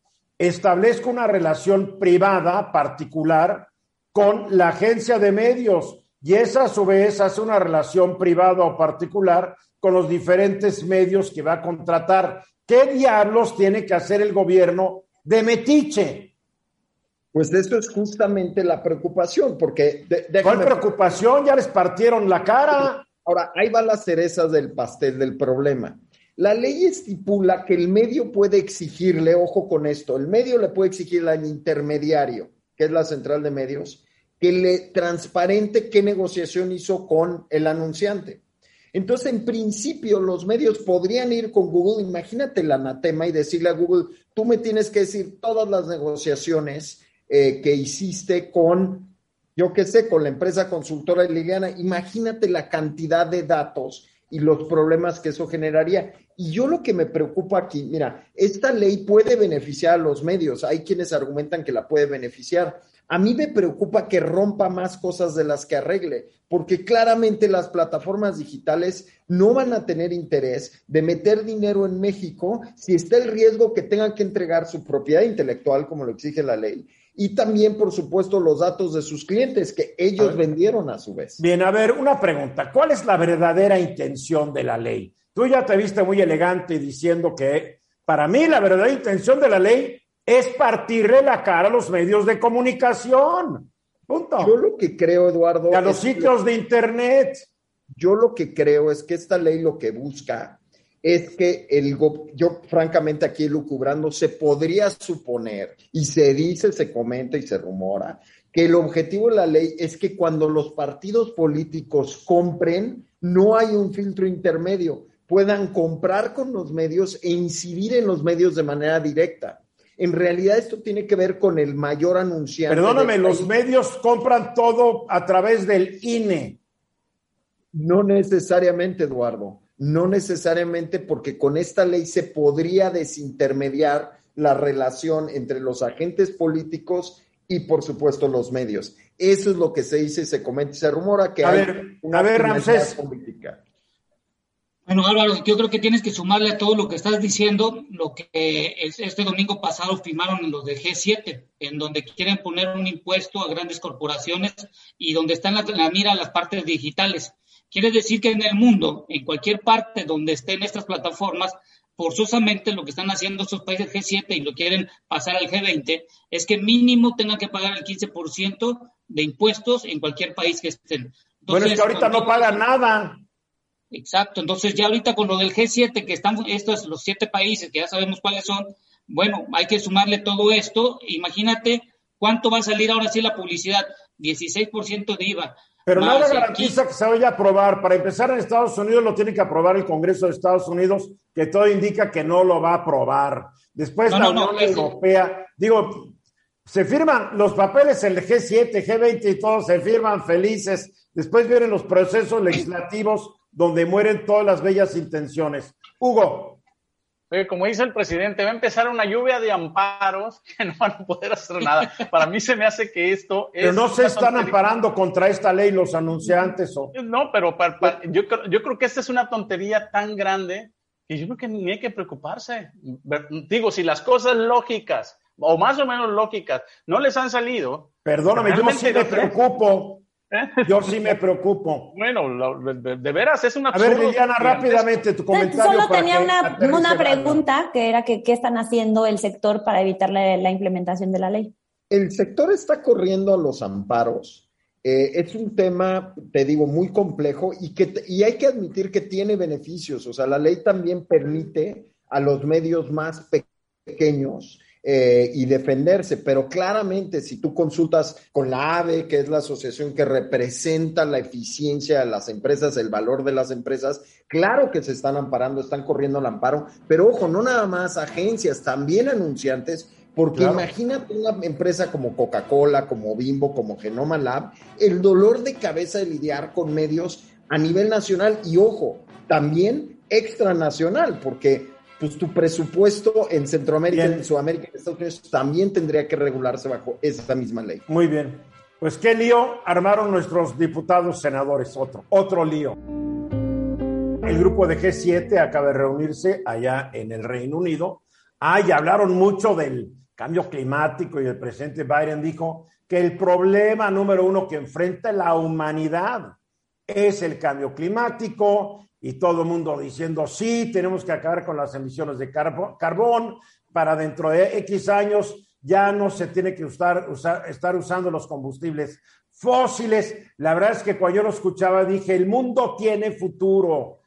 Speaker 2: establezco una relación privada particular con la agencia de medios y esa a su vez hace una relación privada o particular con los diferentes medios que va a contratar. ¿Qué diablos tiene que hacer el gobierno de Metiche?
Speaker 6: Pues esto es justamente la preocupación, porque...
Speaker 2: ¿Cuál preocupación? Ya les partieron la cara.
Speaker 6: Ahora, ahí va la cereza del pastel del problema. La ley estipula que el medio puede exigirle, ojo con esto, el medio le puede exigir al intermediario, que es la central de medios, que le transparente qué negociación hizo con el anunciante. Entonces, en principio, los medios podrían ir con Google, imagínate el anatema y decirle a Google, tú me tienes que decir todas las negociaciones eh, que hiciste con, yo qué sé, con la empresa consultora Liliana, imagínate la cantidad de datos y los problemas que eso generaría. Y yo lo que me preocupa aquí, mira, esta ley puede beneficiar a los medios, hay quienes argumentan que la puede beneficiar, a mí me preocupa que rompa más cosas de las que arregle, porque claramente las plataformas digitales no van a tener interés de meter dinero en México si está el riesgo que tengan que entregar su propiedad intelectual, como lo exige la ley, y también, por supuesto, los datos de sus clientes que ellos vendieron a su vez.
Speaker 2: Bien, a ver, una pregunta. ¿Cuál es la verdadera intención de la ley? Tú ya te viste muy elegante diciendo que para mí la verdadera intención de la ley es partirle la cara a los medios de comunicación. Punto.
Speaker 6: Yo lo que creo, Eduardo.
Speaker 2: Y a los sitios de Internet.
Speaker 6: Yo lo que creo es que esta ley lo que busca es que el yo francamente aquí lucubrando se podría suponer y se dice, se comenta y se rumora que el objetivo de la ley es que cuando los partidos políticos compren no hay un filtro intermedio, puedan comprar con los medios e incidir en los medios de manera directa. En realidad esto tiene que ver con el mayor anunciante.
Speaker 2: Perdóname, los medios compran todo a través del INE.
Speaker 6: No necesariamente, Eduardo. No necesariamente porque con esta ley se podría desintermediar la relación entre los agentes políticos y, por supuesto, los medios. Eso es lo que se dice, se comenta, se rumora que hay
Speaker 2: una a ver, Ramsés,
Speaker 6: política.
Speaker 3: Bueno, Álvaro, yo creo que tienes que sumarle a todo lo que estás diciendo, lo que este domingo pasado firmaron en los del G7, en donde quieren poner un impuesto a grandes corporaciones y donde están la, la mira las partes digitales. Quiere decir que en el mundo, en cualquier parte donde estén estas plataformas, forzosamente lo que están haciendo estos países G7 y lo quieren pasar al G20 es que mínimo tengan que pagar el 15% de impuestos en cualquier país que estén.
Speaker 2: bueno, es que ahorita no pagan nada.
Speaker 3: Exacto, entonces ya ahorita con lo del G7, que están estos los siete países, que ya sabemos cuáles son, bueno, hay que sumarle todo esto. Imagínate cuánto va a salir ahora sí la publicidad, 16% de IVA.
Speaker 2: Pero nada garantiza que se vaya a aprobar. Para empezar, en Estados Unidos lo tiene que aprobar el Congreso de Estados Unidos, que todo indica que no lo va a aprobar. Después la Unión Europea, digo, se firman los papeles, el G7, G20 y todos se firman felices. Después vienen los procesos legislativos donde mueren todas las bellas intenciones. Hugo.
Speaker 4: como dice el presidente, va a empezar una lluvia de amparos [laughs] que no van a poder hacer nada. Para mí se me hace que esto
Speaker 2: es... Pero no se están amparando contra esta ley los anunciantes o...
Speaker 4: No, pero yo, yo creo que esta es una tontería tan grande que yo creo que ni hay que preocuparse. Digo, si las cosas lógicas o más o menos lógicas no les han salido...
Speaker 2: Perdóname, yo sí me preocupo. [laughs] Yo sí me preocupo.
Speaker 4: Bueno, de, veras es una.
Speaker 2: A ver, Liliana, rápidamente tu comentario.
Speaker 5: Solo tenía una, una pregunta que era que qué están haciendo el sector para evitar la, implementación de la ley.
Speaker 6: El sector está corriendo a los amparos. Eh, es un tema, te digo, muy complejo y, que, y hay que admitir que tiene beneficios. O sea, la ley también permite a los medios más pequeños eh, y defenderse. Pero claramente, si tú consultas con la AVE, que es la asociación que representa la eficiencia de las empresas, el valor de las empresas, claro que se están amparando, están corriendo al amparo, pero ojo, no nada más agencias, también anunciantes. Porque imagínate una empresa como Coca-Cola, como Bimbo, como Genoma Lab, el dolor de cabeza de lidiar con medios a nivel nacional y ojo, también extranacional, porque pues tu presupuesto en Centroamérica, en Sudamérica, en Estados Unidos también tendría que regularse bajo esa misma ley.
Speaker 2: Muy bien. Pues qué lío armaron nuestros diputados senadores, otro, otro lío. El grupo de G7 acaba de reunirse allá en el Reino Unido. Ah, y hablaron mucho del cambio climático y el presidente Biden dijo que el problema número uno que enfrenta la humanidad es el cambio climático y todo el mundo diciendo, sí, tenemos que acabar con las emisiones de carbón para dentro de X años ya no se tiene que usar, estar usando los combustibles fósiles. La verdad es que cuando yo lo escuchaba dije, el mundo tiene futuro,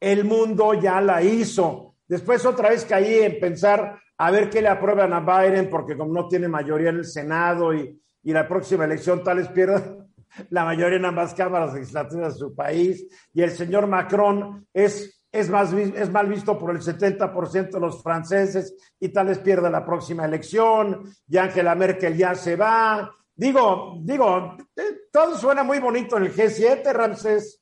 Speaker 2: el mundo ya la hizo. Después otra vez caí en pensar a ver qué le aprueban a Biden, porque como no tiene mayoría en el Senado y, y la próxima elección tal vez pierda, la mayoría en ambas cámaras legislativas de su país, y el señor Macron es, es, más, es mal visto por el 70% de los franceses y tal vez pierda la próxima elección, y Angela Merkel ya se va. Digo, digo, eh, todo suena muy bonito en el G7, Ramsés.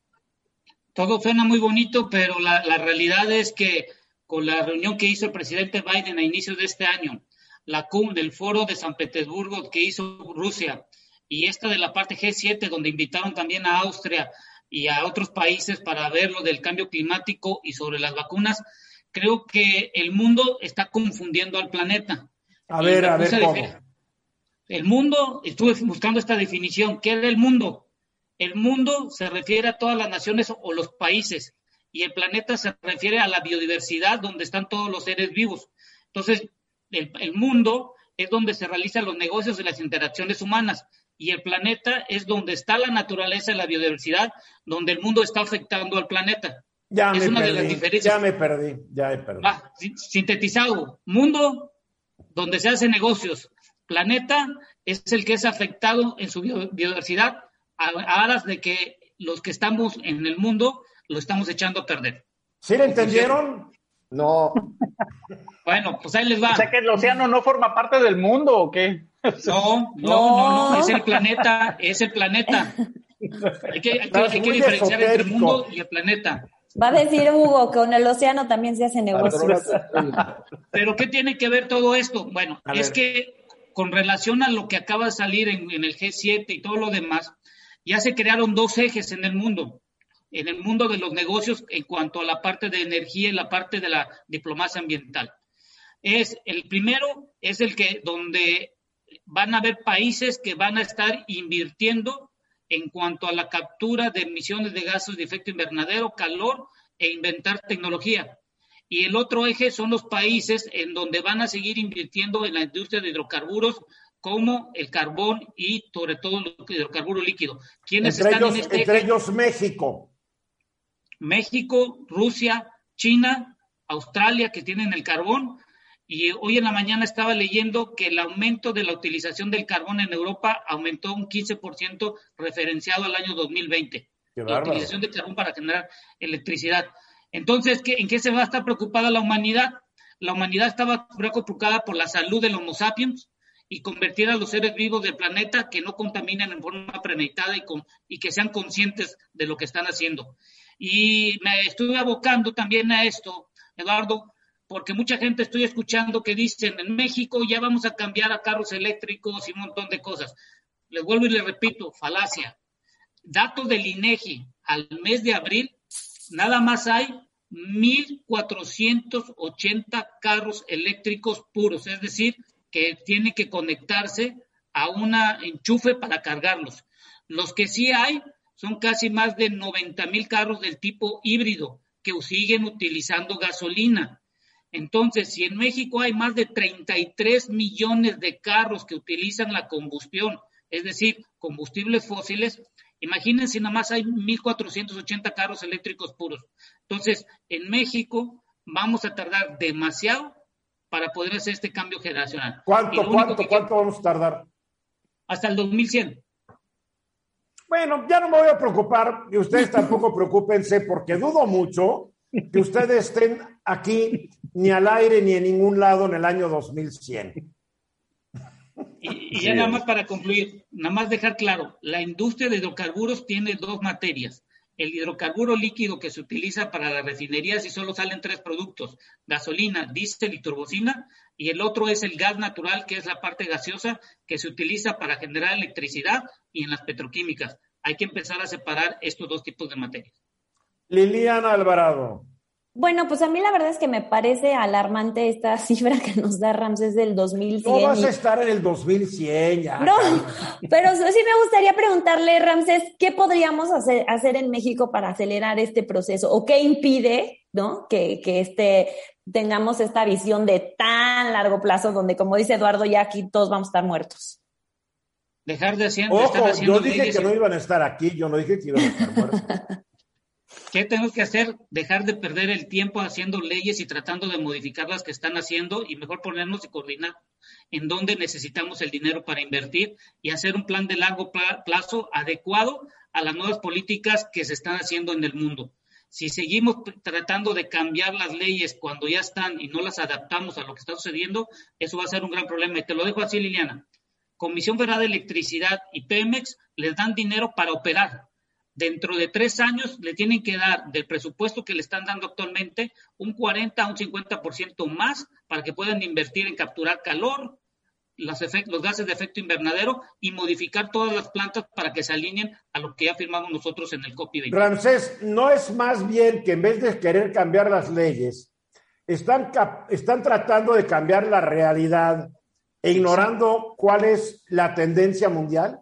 Speaker 3: Todo suena muy bonito, pero la, la realidad es que con la reunión que hizo el presidente Biden a inicios de este año, la CUM del foro de San Petersburgo que hizo Rusia, y esta de la parte G7, donde invitaron también a Austria y a otros países para ver lo del cambio climático y sobre las vacunas, creo que el mundo está confundiendo al planeta.
Speaker 2: A ver, a ver, ¿cómo?
Speaker 3: El mundo, estuve buscando esta definición, ¿qué es el mundo? El mundo se refiere a todas las naciones o los países y el planeta se refiere a la biodiversidad donde están todos los seres vivos. Entonces, el, el mundo es donde se realizan los negocios y las interacciones humanas y el planeta es donde está la naturaleza y la biodiversidad, donde el mundo está afectando al planeta.
Speaker 2: Ya
Speaker 3: es
Speaker 2: me una perdí, de las diferencias. Ya me perdí, ya me perdí.
Speaker 3: Ah, sintetizado, mundo donde se hacen negocios, planeta es el que es afectado en su biodiversidad a aras de que los que estamos en el mundo lo estamos echando a perder.
Speaker 2: ¿Sí lo entendieron?
Speaker 6: No. [laughs]
Speaker 3: Bueno, pues ahí les va.
Speaker 4: O sea que el océano no forma parte del mundo o qué?
Speaker 3: No, no, no, no, es el planeta, es el planeta. Hay que, diferenciar entre el mundo y el planeta.
Speaker 5: Va a decir Hugo que con el océano también se hace negocios.
Speaker 3: Pero ¿qué tiene que ver todo esto? Bueno, es que con relación a lo que acaba de salir en, en, el G7 y todo lo demás, ya se crearon dos ejes en el mundo. En el mundo de los negocios en cuanto a la parte de energía y la parte de la diplomacia ambiental. Es el primero es el que donde van a haber países que van a estar invirtiendo en cuanto a la captura de emisiones de gases de efecto invernadero, calor e inventar tecnología. Y el otro eje son los países en donde van a seguir invirtiendo en la industria de hidrocarburos como el carbón y sobre todo el hidrocarburo líquido.
Speaker 2: ¿Quiénes entre están ellos, en este Entre ellos México.
Speaker 3: México, Rusia, China, Australia, que tienen el carbón. Y hoy en la mañana estaba leyendo que el aumento de la utilización del carbón en Europa aumentó un 15% referenciado al año 2020. la utilización de carbón para generar electricidad. Entonces, ¿en qué se va a estar preocupada la humanidad? La humanidad estaba preocupada por la salud del Homo sapiens y convertir a los seres vivos del planeta que no contaminen en forma premeditada y, y que sean conscientes de lo que están haciendo. Y me estuve abocando también a esto, Eduardo, porque mucha gente estoy escuchando que dicen, en México ya vamos a cambiar a carros eléctricos y un montón de cosas. Les vuelvo y les repito, falacia. Datos del INEGI al mes de abril nada más hay 1.480 carros eléctricos puros, es decir, que tienen que conectarse a una enchufe para cargarlos. Los que sí hay son casi más de 90 mil carros del tipo híbrido que siguen utilizando gasolina. Entonces, si en México hay más de 33 millones de carros que utilizan la combustión, es decir, combustibles fósiles, Imagínense, nada más hay 1.480 carros eléctricos puros. Entonces, en México vamos a tardar demasiado para poder hacer este cambio generacional.
Speaker 2: ¿Cuánto, cuánto, cuánto vamos a tardar?
Speaker 3: Hasta el 2100.
Speaker 2: Bueno, ya no me voy a preocupar y ustedes tampoco [laughs] preocúpense porque dudo mucho que ustedes estén aquí ni al aire ni en ningún lado en el año 2100.
Speaker 3: Y, ya nada más para concluir, nada más dejar claro, la industria de hidrocarburos tiene dos materias. El hidrocarburo líquido que se utiliza para las refinerías y solo salen tres productos, gasolina, diésel y turbocina, y el otro es el gas natural, que es la parte gaseosa que se utiliza para generar electricidad y en las petroquímicas. Hay que empezar a separar estos dos tipos de materias.
Speaker 2: Liliana Alvarado.
Speaker 5: Bueno, pues a mí la verdad es que me parece alarmante esta [laughs] cifra que nos da Ramses del 2100.
Speaker 2: No vas a estar en el 2100 ya.
Speaker 5: No, pero sí me gustaría preguntarle, Ramses, ¿qué podríamos hacer, hacer en México para acelerar este proceso? ¿O qué impide, no? Que, que este, tengamos esta visión de tan largo plazo donde, como dice Eduardo, ya aquí todos vamos a estar muertos.
Speaker 3: Dejar de hacer.
Speaker 2: Ojo, yo dije que no iban a estar aquí, yo no dije que iban a estar muertos. [laughs]
Speaker 3: ¿Qué tenemos que hacer? Dejar de perder el tiempo haciendo leyes y tratando de modificar las que están haciendo y mejor ponernos y coordinar en dónde necesitamos el dinero para invertir y hacer un plan de largo plazo adecuado a las nuevas políticas que se están haciendo en el mundo. Si seguimos tratando de cambiar las leyes cuando ya están y no las adaptamos a lo que está sucediendo, eso va a ser un gran problema. Y te lo dejo así, Liliana. Comisión Federal de Electricidad y Pemex les dan dinero para operar, dentro de tres años le tienen que dar del presupuesto que le están dando actualmente un 40 a un 50% más para que puedan invertir en capturar calor, los, los gases de efecto invernadero y modificar todas las plantas para que se alineen a lo que ya firmamos nosotros en el COPI.
Speaker 2: Ramsés, ¿no es más bien que en vez de querer cambiar las leyes, están, están tratando de cambiar la realidad e ignorando cuál es la tendencia mundial?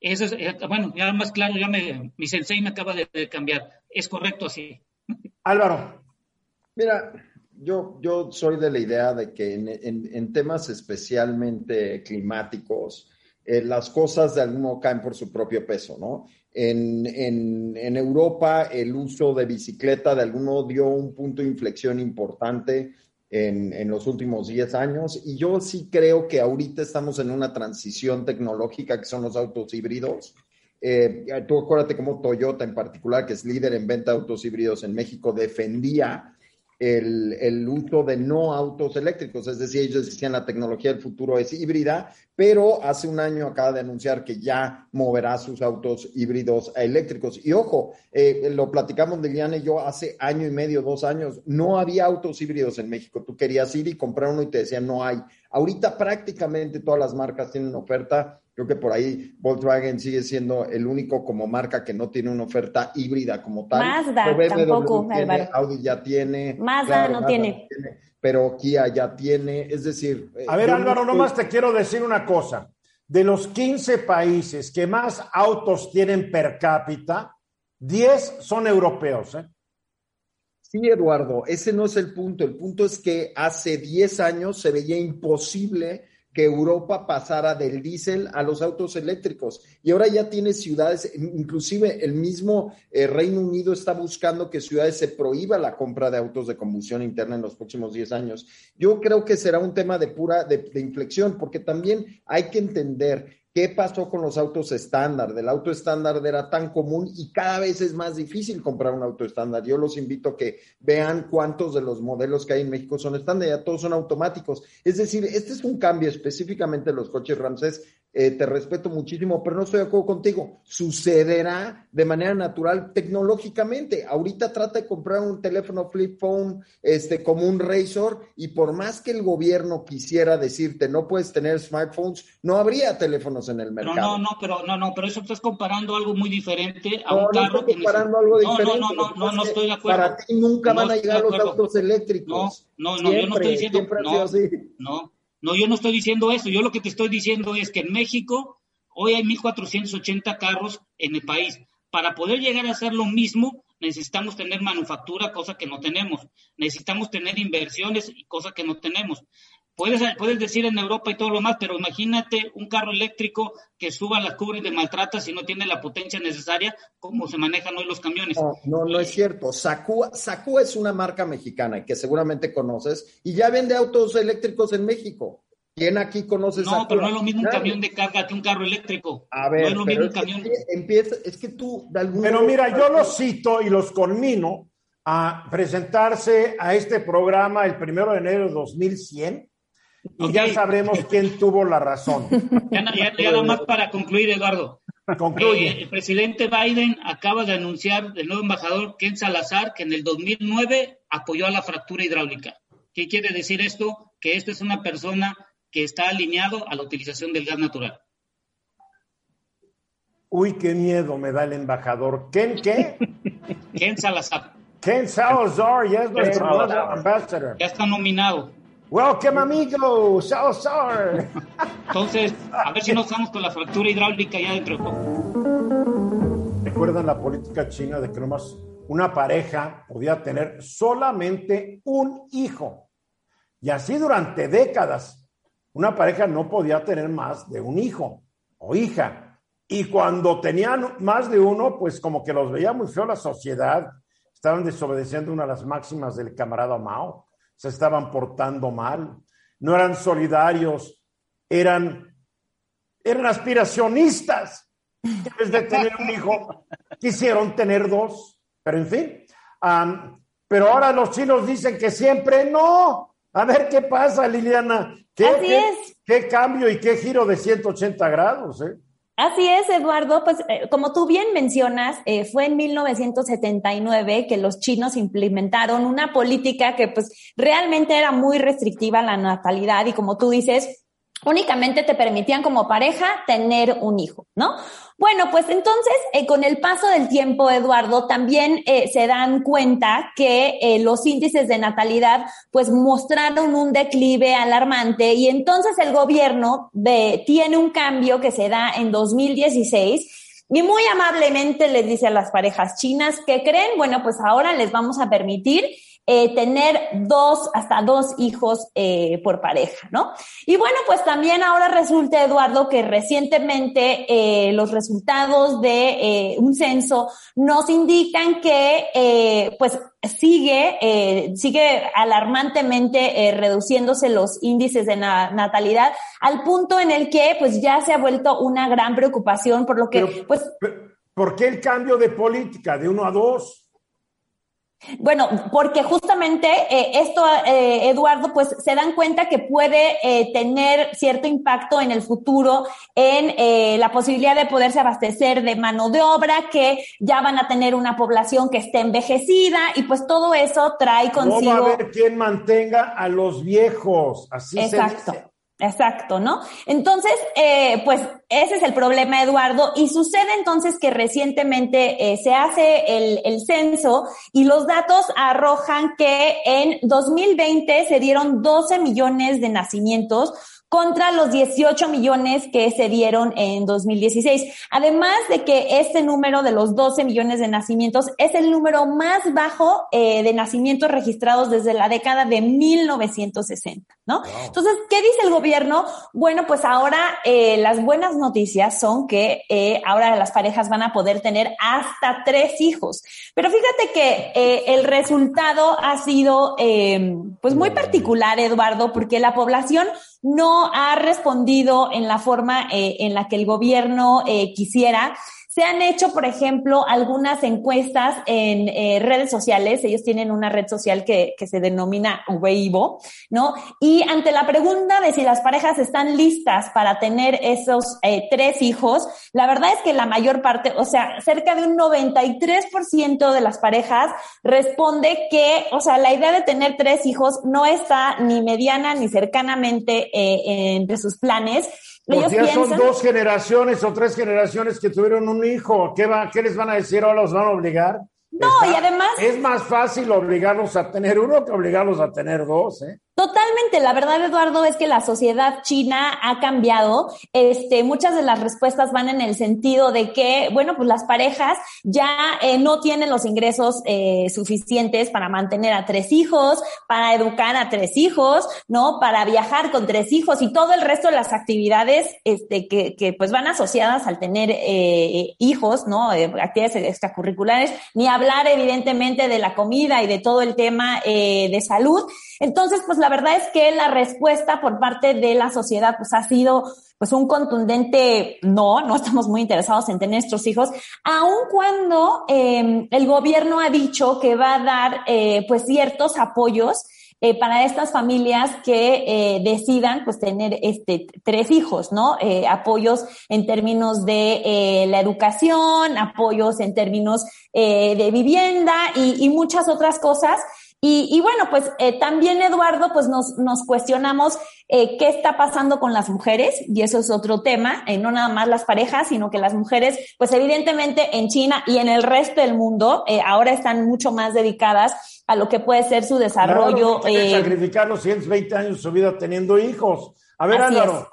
Speaker 3: Eso es, eh, bueno, ya más claro, ya me, mi sensei me acaba de, cambiar. Es correcto así.
Speaker 2: Álvaro.
Speaker 6: Mira, yo, yo soy de la idea de que en, temas especialmente climáticos, eh, las cosas de alguno caen por su propio peso, ¿no? En, en, Europa el uso de bicicleta de alguno dio un punto de inflexión importante en, los últimos 10 años. Y yo sí creo que ahorita estamos en una transición tecnológica que son los autos híbridos. Eh, tú acuérdate cómo Toyota en particular, que es líder en venta de autos híbridos en México, defendía el, el, uso de no autos eléctricos, es decir, ellos decían la tecnología del futuro es híbrida, pero hace un año acaba de anunciar que ya moverá sus autos híbridos a eléctricos. Y ojo, eh, lo platicamos Liliana y yo hace año y medio, dos años, no había autos híbridos en México. Tú querías ir y comprar uno y te decían no hay. Ahorita prácticamente todas las marcas tienen oferta Creo que por ahí Volkswagen sigue siendo el único como marca que no tiene una oferta híbrida como tal.
Speaker 5: Mazda tampoco,
Speaker 6: tiene, Audi ya tiene.
Speaker 5: Mazda no tiene.
Speaker 6: Pero Kia ya tiene, es decir...
Speaker 2: A ver, Álvaro, nomás te quiero decir una cosa. de los 15 países que más autos tienen per cápita, 10 son europeos. ¿eh?
Speaker 6: Sí, Eduardo, ese no es el punto. El punto es que hace 10 años se veía imposible que Europa pasara del diésel a los autos eléctricos. Y ahora ya tiene ciudades, inclusive el mismo eh, Reino Unido está buscando que ciudades se prohíba la compra de autos de combustión interna en los próximos 10 años. Yo creo que será un tema de pura de, de inflexión, porque también hay que entender ¿Qué pasó con los autos estándar? El auto estándar era tan común y cada vez es más difícil comprar un auto estándar. Yo los invito a que vean cuántos de los modelos que hay en México son estándar, ya todos son automáticos. Es decir, este es un cambio específicamente de los coches Ramsés eh, te respeto muchísimo, pero no estoy de acuerdo contigo. Sucederá de manera natural tecnológicamente. Ahorita trata de comprar un teléfono flip phone este, como un Razor y por más que el gobierno quisiera decirte no puedes tener smartphones, no habría teléfonos en el mercado.
Speaker 3: No, no, no, pero no, no, pero eso estás comparando algo muy diferente a un carro.
Speaker 6: No, comparando algo diferente.
Speaker 3: No, no, no, no, estoy de acuerdo.
Speaker 6: Para ti nunca van a llegar los autos eléctricos.
Speaker 3: No, no, no, yo no estoy diciendo. No, no. No, yo no estoy diciendo eso. Yo lo que te estoy diciendo es que en México hoy hay 1.480 carros en el país. Para poder llegar a hacer lo mismo, necesitamos tener manufactura, cosa que no tenemos. Necesitamos tener inversiones, cosa que no tenemos. Puedes, puedes decir en Europa y todo lo más, pero imagínate un carro eléctrico que suba las cubres de maltrata si no tiene la potencia necesaria, como se manejan hoy los camiones.
Speaker 6: No, no, es cierto. Sakua, es una marca mexicana que seguramente conoces y ya vende autos eléctricos en México. ¿Quién aquí conoce
Speaker 3: No, pero no es lo mismo un camión de carga que un carro eléctrico.
Speaker 6: A ver,
Speaker 3: no es lo mismo un
Speaker 6: camión. empieza, es que tú,
Speaker 2: de Pero mira, yo los cito y los conmino a presentarse a este programa el primero de enero de 2100 y ya sabremos quién tuvo la razón.
Speaker 3: Ya, nada más para concluir, Eduardo.
Speaker 2: Concluye.
Speaker 3: Eh, el presidente Biden acaba de anunciar del nuevo embajador Ken Salazar que en el 2009 apoyó a la fractura hidráulica. ¿Qué quiere decir esto? Que esto es una persona que está alineado a la utilización del gas natural.
Speaker 2: Uy, qué miedo me da el embajador. ¿Ken qué?
Speaker 3: Ken Salazar.
Speaker 2: Ken Salazar, ya es nuestro
Speaker 3: embajador. Ya está nominado.
Speaker 2: Welcome, amigo. Salazar.
Speaker 3: Entonces, a ver si nos vamos con la fractura hidráulica ya dentro de poco.
Speaker 2: ¿Recuerdan la política china de que nomás una pareja podía tener solamente un hijo? Y así durante décadas, una pareja no podía tener más de un hijo o hija. Y cuando tenían más de uno, pues como que los veía muy feo la sociedad. Estaban desobedeciendo una de las máximas del camarada Mao se estaban portando mal, no eran solidarios, eran, eran aspiracionistas. En vez de tener un hijo, quisieron tener dos. Pero en fin, pero ahora los chinos dicen que siempre no. A ver qué pasa, Liliana. ¿Qué, qué cambio y qué giro de 180 grados? ¿eh?
Speaker 5: Así es, Eduardo. Pues eh, como tú bien mencionas, eh, fue en 1979 que los chinos implementaron una política que pues realmente era muy restrictiva a la natalidad y como tú dices, únicamente te permitían como pareja tener un hijo, ¿no? Bueno, pues entonces, eh, con el paso del tiempo, Eduardo, también eh, se dan cuenta que eh, los índices de natalidad, pues mostraron un declive alarmante y entonces el gobierno de, tiene un cambio que se da en 2016 y muy amablemente les dice a las parejas chinas que creen, bueno, pues ahora les vamos a permitir eh, tener dos, hasta dos hijos eh, por pareja, ¿no? Y bueno, pues también ahora resulta, Eduardo, que recientemente eh, los resultados de un censo nos indican que, pues, sigue, sigue alarmantemente reduciéndose los índices de natalidad al punto en el que, pues, ya se ha vuelto una gran preocupación por lo que, pues...
Speaker 2: ¿Por qué el cambio de política de uno a dos?
Speaker 5: Bueno, porque justamente eh, esto, eh, Eduardo, pues se dan cuenta que puede eh, tener cierto impacto en el futuro en la posibilidad de poderse abastecer de mano de obra, que ya van a tener una población que esté envejecida y pues todo eso trae consigo.
Speaker 2: No va a haber quien mantenga a los viejos, así
Speaker 5: Exacto.
Speaker 2: se dice.
Speaker 5: Exacto, ¿no? Entonces, eh, pues ese es el problema, Eduardo, y sucede entonces que recientemente eh, se hace el, el, censo y los datos arrojan que en 2020 se dieron 12 millones de nacimientos contra los 18 millones que se dieron en 2016. Además de que este número de los 12 millones de nacimientos es el número más bajo eh, de nacimientos registrados desde la década de 1960, ¿no? Entonces, ¿qué dice el gobierno? Bueno, pues ahora eh, las buenas noticias son que eh, ahora las parejas van a poder tener hasta tres hijos. Pero fíjate que eh, el resultado ha sido em, pues muy particular, Eduardo, porque la población no ha respondido en la forma eh, en la que el gobierno eh, quisiera. Se han hecho, por ejemplo, algunas encuestas en eh, redes sociales. Ellos tienen una red social que, se denomina Weibo, ¿no? Y ante la pregunta de si las parejas están listas para tener esos eh, tres hijos, la verdad es que la mayor parte, o sea, cerca de un 93% de las parejas responde que, o sea, la idea de tener tres hijos no está ni mediana ni cercanamente eh, entre sus planes
Speaker 2: pues ya son dos generaciones o tres generaciones que tuvieron un hijo. ¿Qué, va, qué les van a decir ahora? ¿Los van a obligar?
Speaker 5: No, y además...
Speaker 2: Es más fácil obligarlos a tener uno que obligarlos a tener dos, ¿eh?
Speaker 5: Totalmente, la verdad, Eduardo, es que la sociedad china ha cambiado. Este, muchas de las respuestas van en el sentido de que, bueno, pues las parejas ya eh, no tienen los ingresos eh, suficientes para mantener a tres hijos, para educar a tres hijos, ¿no? Para viajar con tres hijos y todo el resto de las actividades, este, que, que pues van asociadas al tener eh, hijos, ¿no? Eh, actividades extracurriculares, ni hablar evidentemente de la comida y de todo el tema de salud. Entonces, pues la verdad es que la respuesta por parte de la sociedad pues ha sido pues un contundente no, no estamos muy interesados en tener nuestros hijos, aun cuando eh, el gobierno ha dicho que va a dar eh, pues ciertos apoyos eh, para estas familias que eh, decidan pues tener este tres hijos, ¿no? Apoyos en términos de la educación, apoyos en términos de vivienda y muchas otras cosas y, y bueno, pues eh, también, Eduardo, pues nos, nos cuestionamos eh, qué está pasando con las mujeres, y eso es otro tema, eh, no nada más las parejas, sino que las mujeres, pues evidentemente en China y en el resto del mundo, eh, ahora están mucho más dedicadas a lo que puede ser su desarrollo.
Speaker 2: Claro, no sacrificar los 120 años de su vida teniendo hijos. A ver, Álvaro.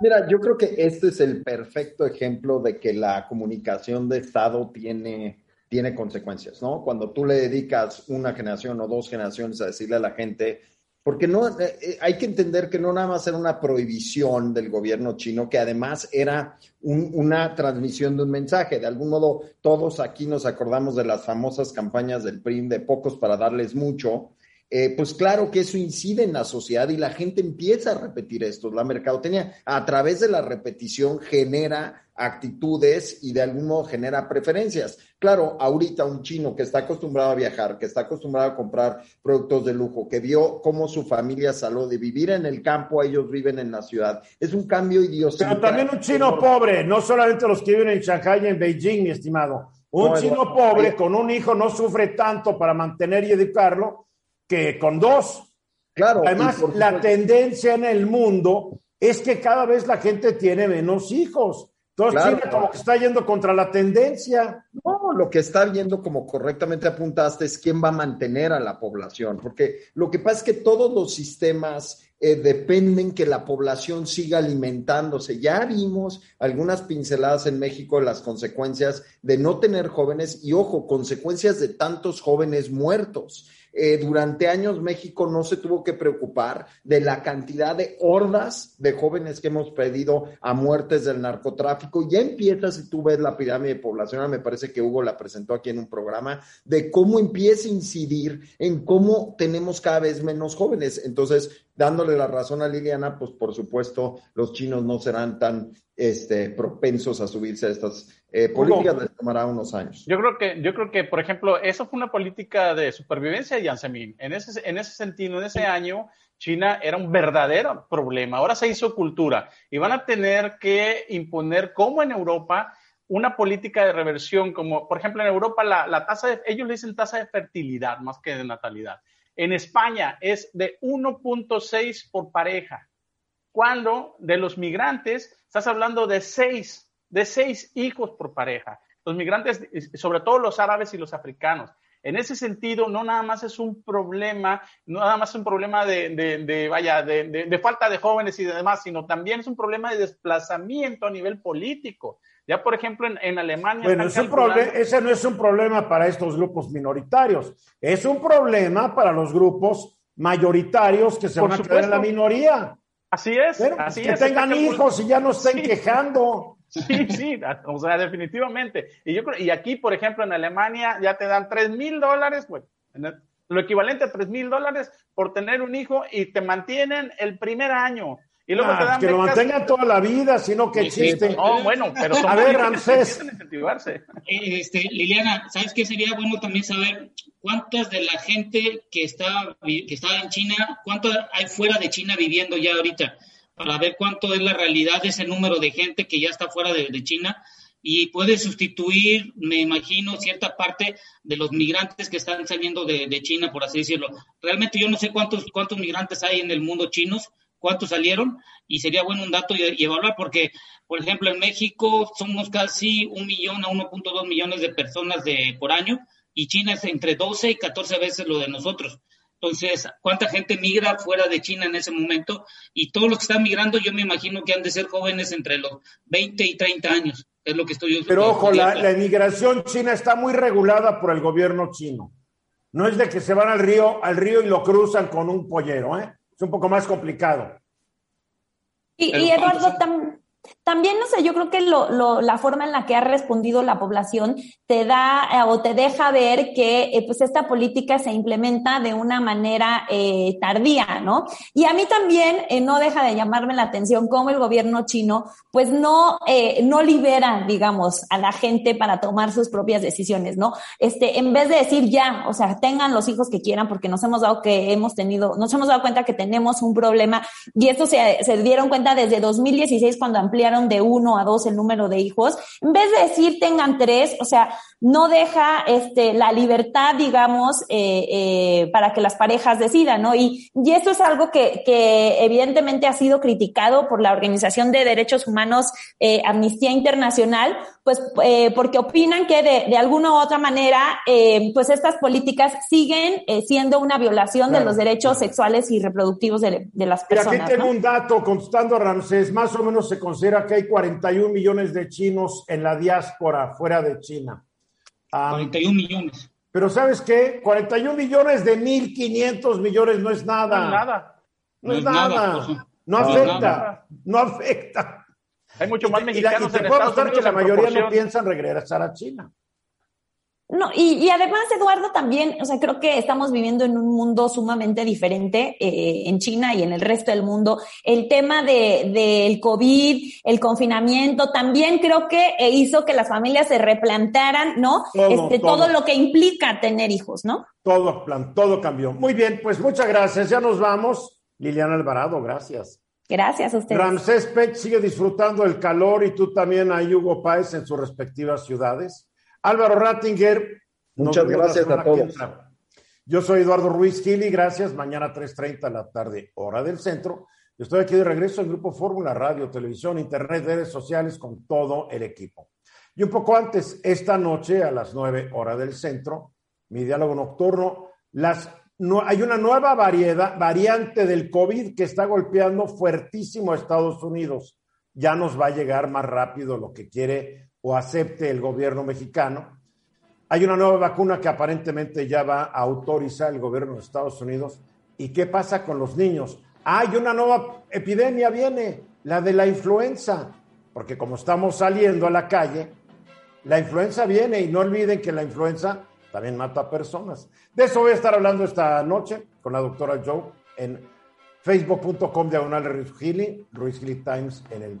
Speaker 6: Mira, yo creo que este es el perfecto ejemplo de que la comunicación de Estado tiene tiene consecuencias, ¿no? Cuando tú le dedicas una generación o dos generaciones a decirle a la gente, porque no, eh, eh, hay que entender que no nada más era una prohibición del gobierno chino, que además era un, una transmisión de un mensaje. De algún modo, todos aquí nos acordamos de las famosas campañas del PRIM de pocos para darles mucho. Eh, pues claro que eso incide en la sociedad y la gente empieza a repetir esto. La mercadotecnia a través de la repetición genera actitudes y de algún modo genera preferencias. Claro, ahorita un chino que está acostumbrado a viajar, que está acostumbrado a comprar productos de lujo, que vio cómo su familia salió de vivir en el campo, ellos viven en la ciudad. Es un cambio idiosincrático.
Speaker 2: Pero también un chino pobre, no solamente los que viven en Shanghai y en Beijing, mi estimado. Un no, chino pobre con un hijo no sufre tanto para mantener y educarlo que con dos.
Speaker 6: Claro.
Speaker 2: Además, la tendencia en el mundo es que cada vez la gente tiene menos hijos. Entonces claro, China como que está yendo contra la tendencia.
Speaker 6: No, lo que está viendo, como correctamente apuntaste, es quién va a mantener a la población, porque lo que pasa es que todos los sistemas eh, dependen que la población siga alimentándose. Ya vimos algunas pinceladas en México de las consecuencias de no tener jóvenes y, ojo, consecuencias de tantos jóvenes muertos. Eh, durante años México no se tuvo que preocupar de la cantidad de hordas de jóvenes que hemos perdido a muertes del narcotráfico. Ya empieza, si tú ves la pirámide poblacional, me parece que Hugo la presentó aquí en un programa, de cómo empieza a incidir en cómo tenemos cada vez menos jóvenes. Entonces, dándole la razón a Liliana, pues por supuesto los chinos no serán tan este, propensos a subirse a estas eh, políticas, les tomará unos años.
Speaker 4: Yo creo que, yo creo que, por ejemplo, eso fue una política de supervivencia de Jiang Zemin. En ese, en ese sentido, en ese año, China era un verdadero problema. Ahora se hizo cultura y van a tener que imponer, como en Europa, una política de reversión, como por ejemplo en Europa la, la tasa de, ellos le dicen tasa de fertilidad más que de natalidad. En España es de 1.6 por pareja, cuando de los migrantes estás hablando de 6, de 6 hijos por pareja. Los migrantes, sobre todo los árabes y los africanos. En ese sentido, no nada más es un problema, no nada más es un problema de, vaya, de, falta de jóvenes y demás, sino también es un problema de desplazamiento a nivel político. Ya, por ejemplo, en, Alemania.
Speaker 2: Bueno, ese no es un problema para estos grupos minoritarios, es un problema para los grupos mayoritarios que se van a quedar en la minoría.
Speaker 4: Así es, así
Speaker 2: que tengan hijos y ya no estén quejando. [laughs]
Speaker 4: Sí, sí, o sea, definitivamente. Y yo y aquí, por ejemplo, en Alemania ya te dan tres mil dólares, bueno, lo equivalente a tres mil dólares por tener un hijo y te mantienen el primer año. Y luego te
Speaker 2: ah, dan que lo mantengan toda la vida, sino que existe.
Speaker 4: No, bueno, pero
Speaker 2: a ver, Ramsés.
Speaker 3: Eh, este, Liliana, ¿sabes qué sería bueno también saber cuántas de la gente que está que está en China, cuánto hay fuera de China viviendo ya ahorita? Para ver cuánto es la realidad de ese número de gente que ya está fuera de, China y puede sustituir, me imagino, cierta parte de los migrantes que están saliendo de, de, China, por así decirlo. Realmente yo no sé cuántos, cuántos migrantes hay en el mundo chinos, cuántos salieron y sería bueno un dato y, evaluar porque, por ejemplo, en México somos casi un millón a 1.2 millones de personas de, por año y China es entre 12 y 14 veces lo de nosotros. Entonces, ¿cuánta gente migra fuera de China en ese momento? Y todos los que están migrando, yo me imagino que han de ser jóvenes entre los 20 y 30 años. Es lo que estoy
Speaker 2: Pero ojo, la, la inmigración china está muy regulada por el gobierno chino. No es de que se van al río, al río y lo cruzan con un pollero, ¿eh? Es un poco más complicado.
Speaker 5: Y, Eduardo, también, no sé, yo creo que lo, la forma en la que ha respondido la población te da eh, o te deja ver que eh, pues esta política se implementa de una manera eh, tardía, ¿no? Y a mí también no deja de llamarme la atención cómo el gobierno chino pues no, no libera, digamos, a la gente para tomar sus propias decisiones, ¿no? Este, en vez de decir ya, o sea, tengan los hijos que quieran porque nos hemos dado que hemos tenido, nos hemos dado cuenta que tenemos un problema y esto se, se dieron cuenta desde 2016 cuando ampliaron de uno a dos el número de hijos, en vez de decir tengan tres, o sea, no deja este, la libertad, digamos, eh, eh, para que las parejas decidan, ¿no? Y, y esto es algo que, que evidentemente ha sido criticado por la Organización de Derechos Humanos eh, Amnistía Internacional, pues eh, porque opinan que de, de, alguna u otra manera, eh, pues estas políticas siguen eh, siendo una violación de los derechos sexuales y reproductivos de, de las personas.
Speaker 2: Y aquí tengo un dato, contestando a Ramsés, más o menos se considera que hay 41 millones de chinos en la diáspora fuera de China.
Speaker 3: 41 millones.
Speaker 2: Pero ¿sabes qué? 41 millones de 1.500 millones no es nada.
Speaker 4: No es nada.
Speaker 2: No, es nada. no afecta. No afecta.
Speaker 4: Hay mucho más mexicanos
Speaker 2: y, te puedo que la mayoría no piensan regresar a China.
Speaker 5: No, y, y, además, Eduardo, también, o sea, creo que estamos viviendo en un mundo sumamente diferente eh, en China y en el resto del mundo. El tema de, del COVID, el confinamiento, también creo que eh, hizo que las familias se replantaran, ¿no? Todo, este, todo. lo que implica tener hijos, ¿no?
Speaker 2: Todo, plan, todo cambió. Muy bien, pues muchas gracias. Ya nos vamos. Liliana Alvarado, gracias.
Speaker 5: Gracias a ustedes.
Speaker 2: Ramsés Pech sigue disfrutando el calor y tú también a Hugo Páez en sus respectivas ciudades. Álvaro Rattinger.
Speaker 6: Muchas gracias a todos.
Speaker 2: Yo soy Eduardo Ruiz Gili, gracias. Mañana 3.30 de la tarde, hora del centro. Estoy aquí de regreso en Grupo Fórmula, radio, televisión, internet, redes sociales con todo el equipo. Y un poco antes, esta noche a las 9 hora del centro, mi diálogo nocturno, las, no, hay una nueva variedad, variante del COVID que está golpeando fuertísimo a Estados Unidos. Ya nos va a llegar más rápido lo que quiere o acepte el gobierno mexicano. Hay una nueva vacuna que aparentemente ya va a autorizar el gobierno de Estados Unidos. ¿Y qué pasa con los niños? Hay una nueva epidemia, viene, la de la influenza, porque como estamos saliendo a la calle, la influenza viene y no olviden que la influenza también mata personas. De eso voy a estar hablando esta noche con la doctora Joe en facebook.com diagonal Ruiz Gili, Ruiz Gili Times en el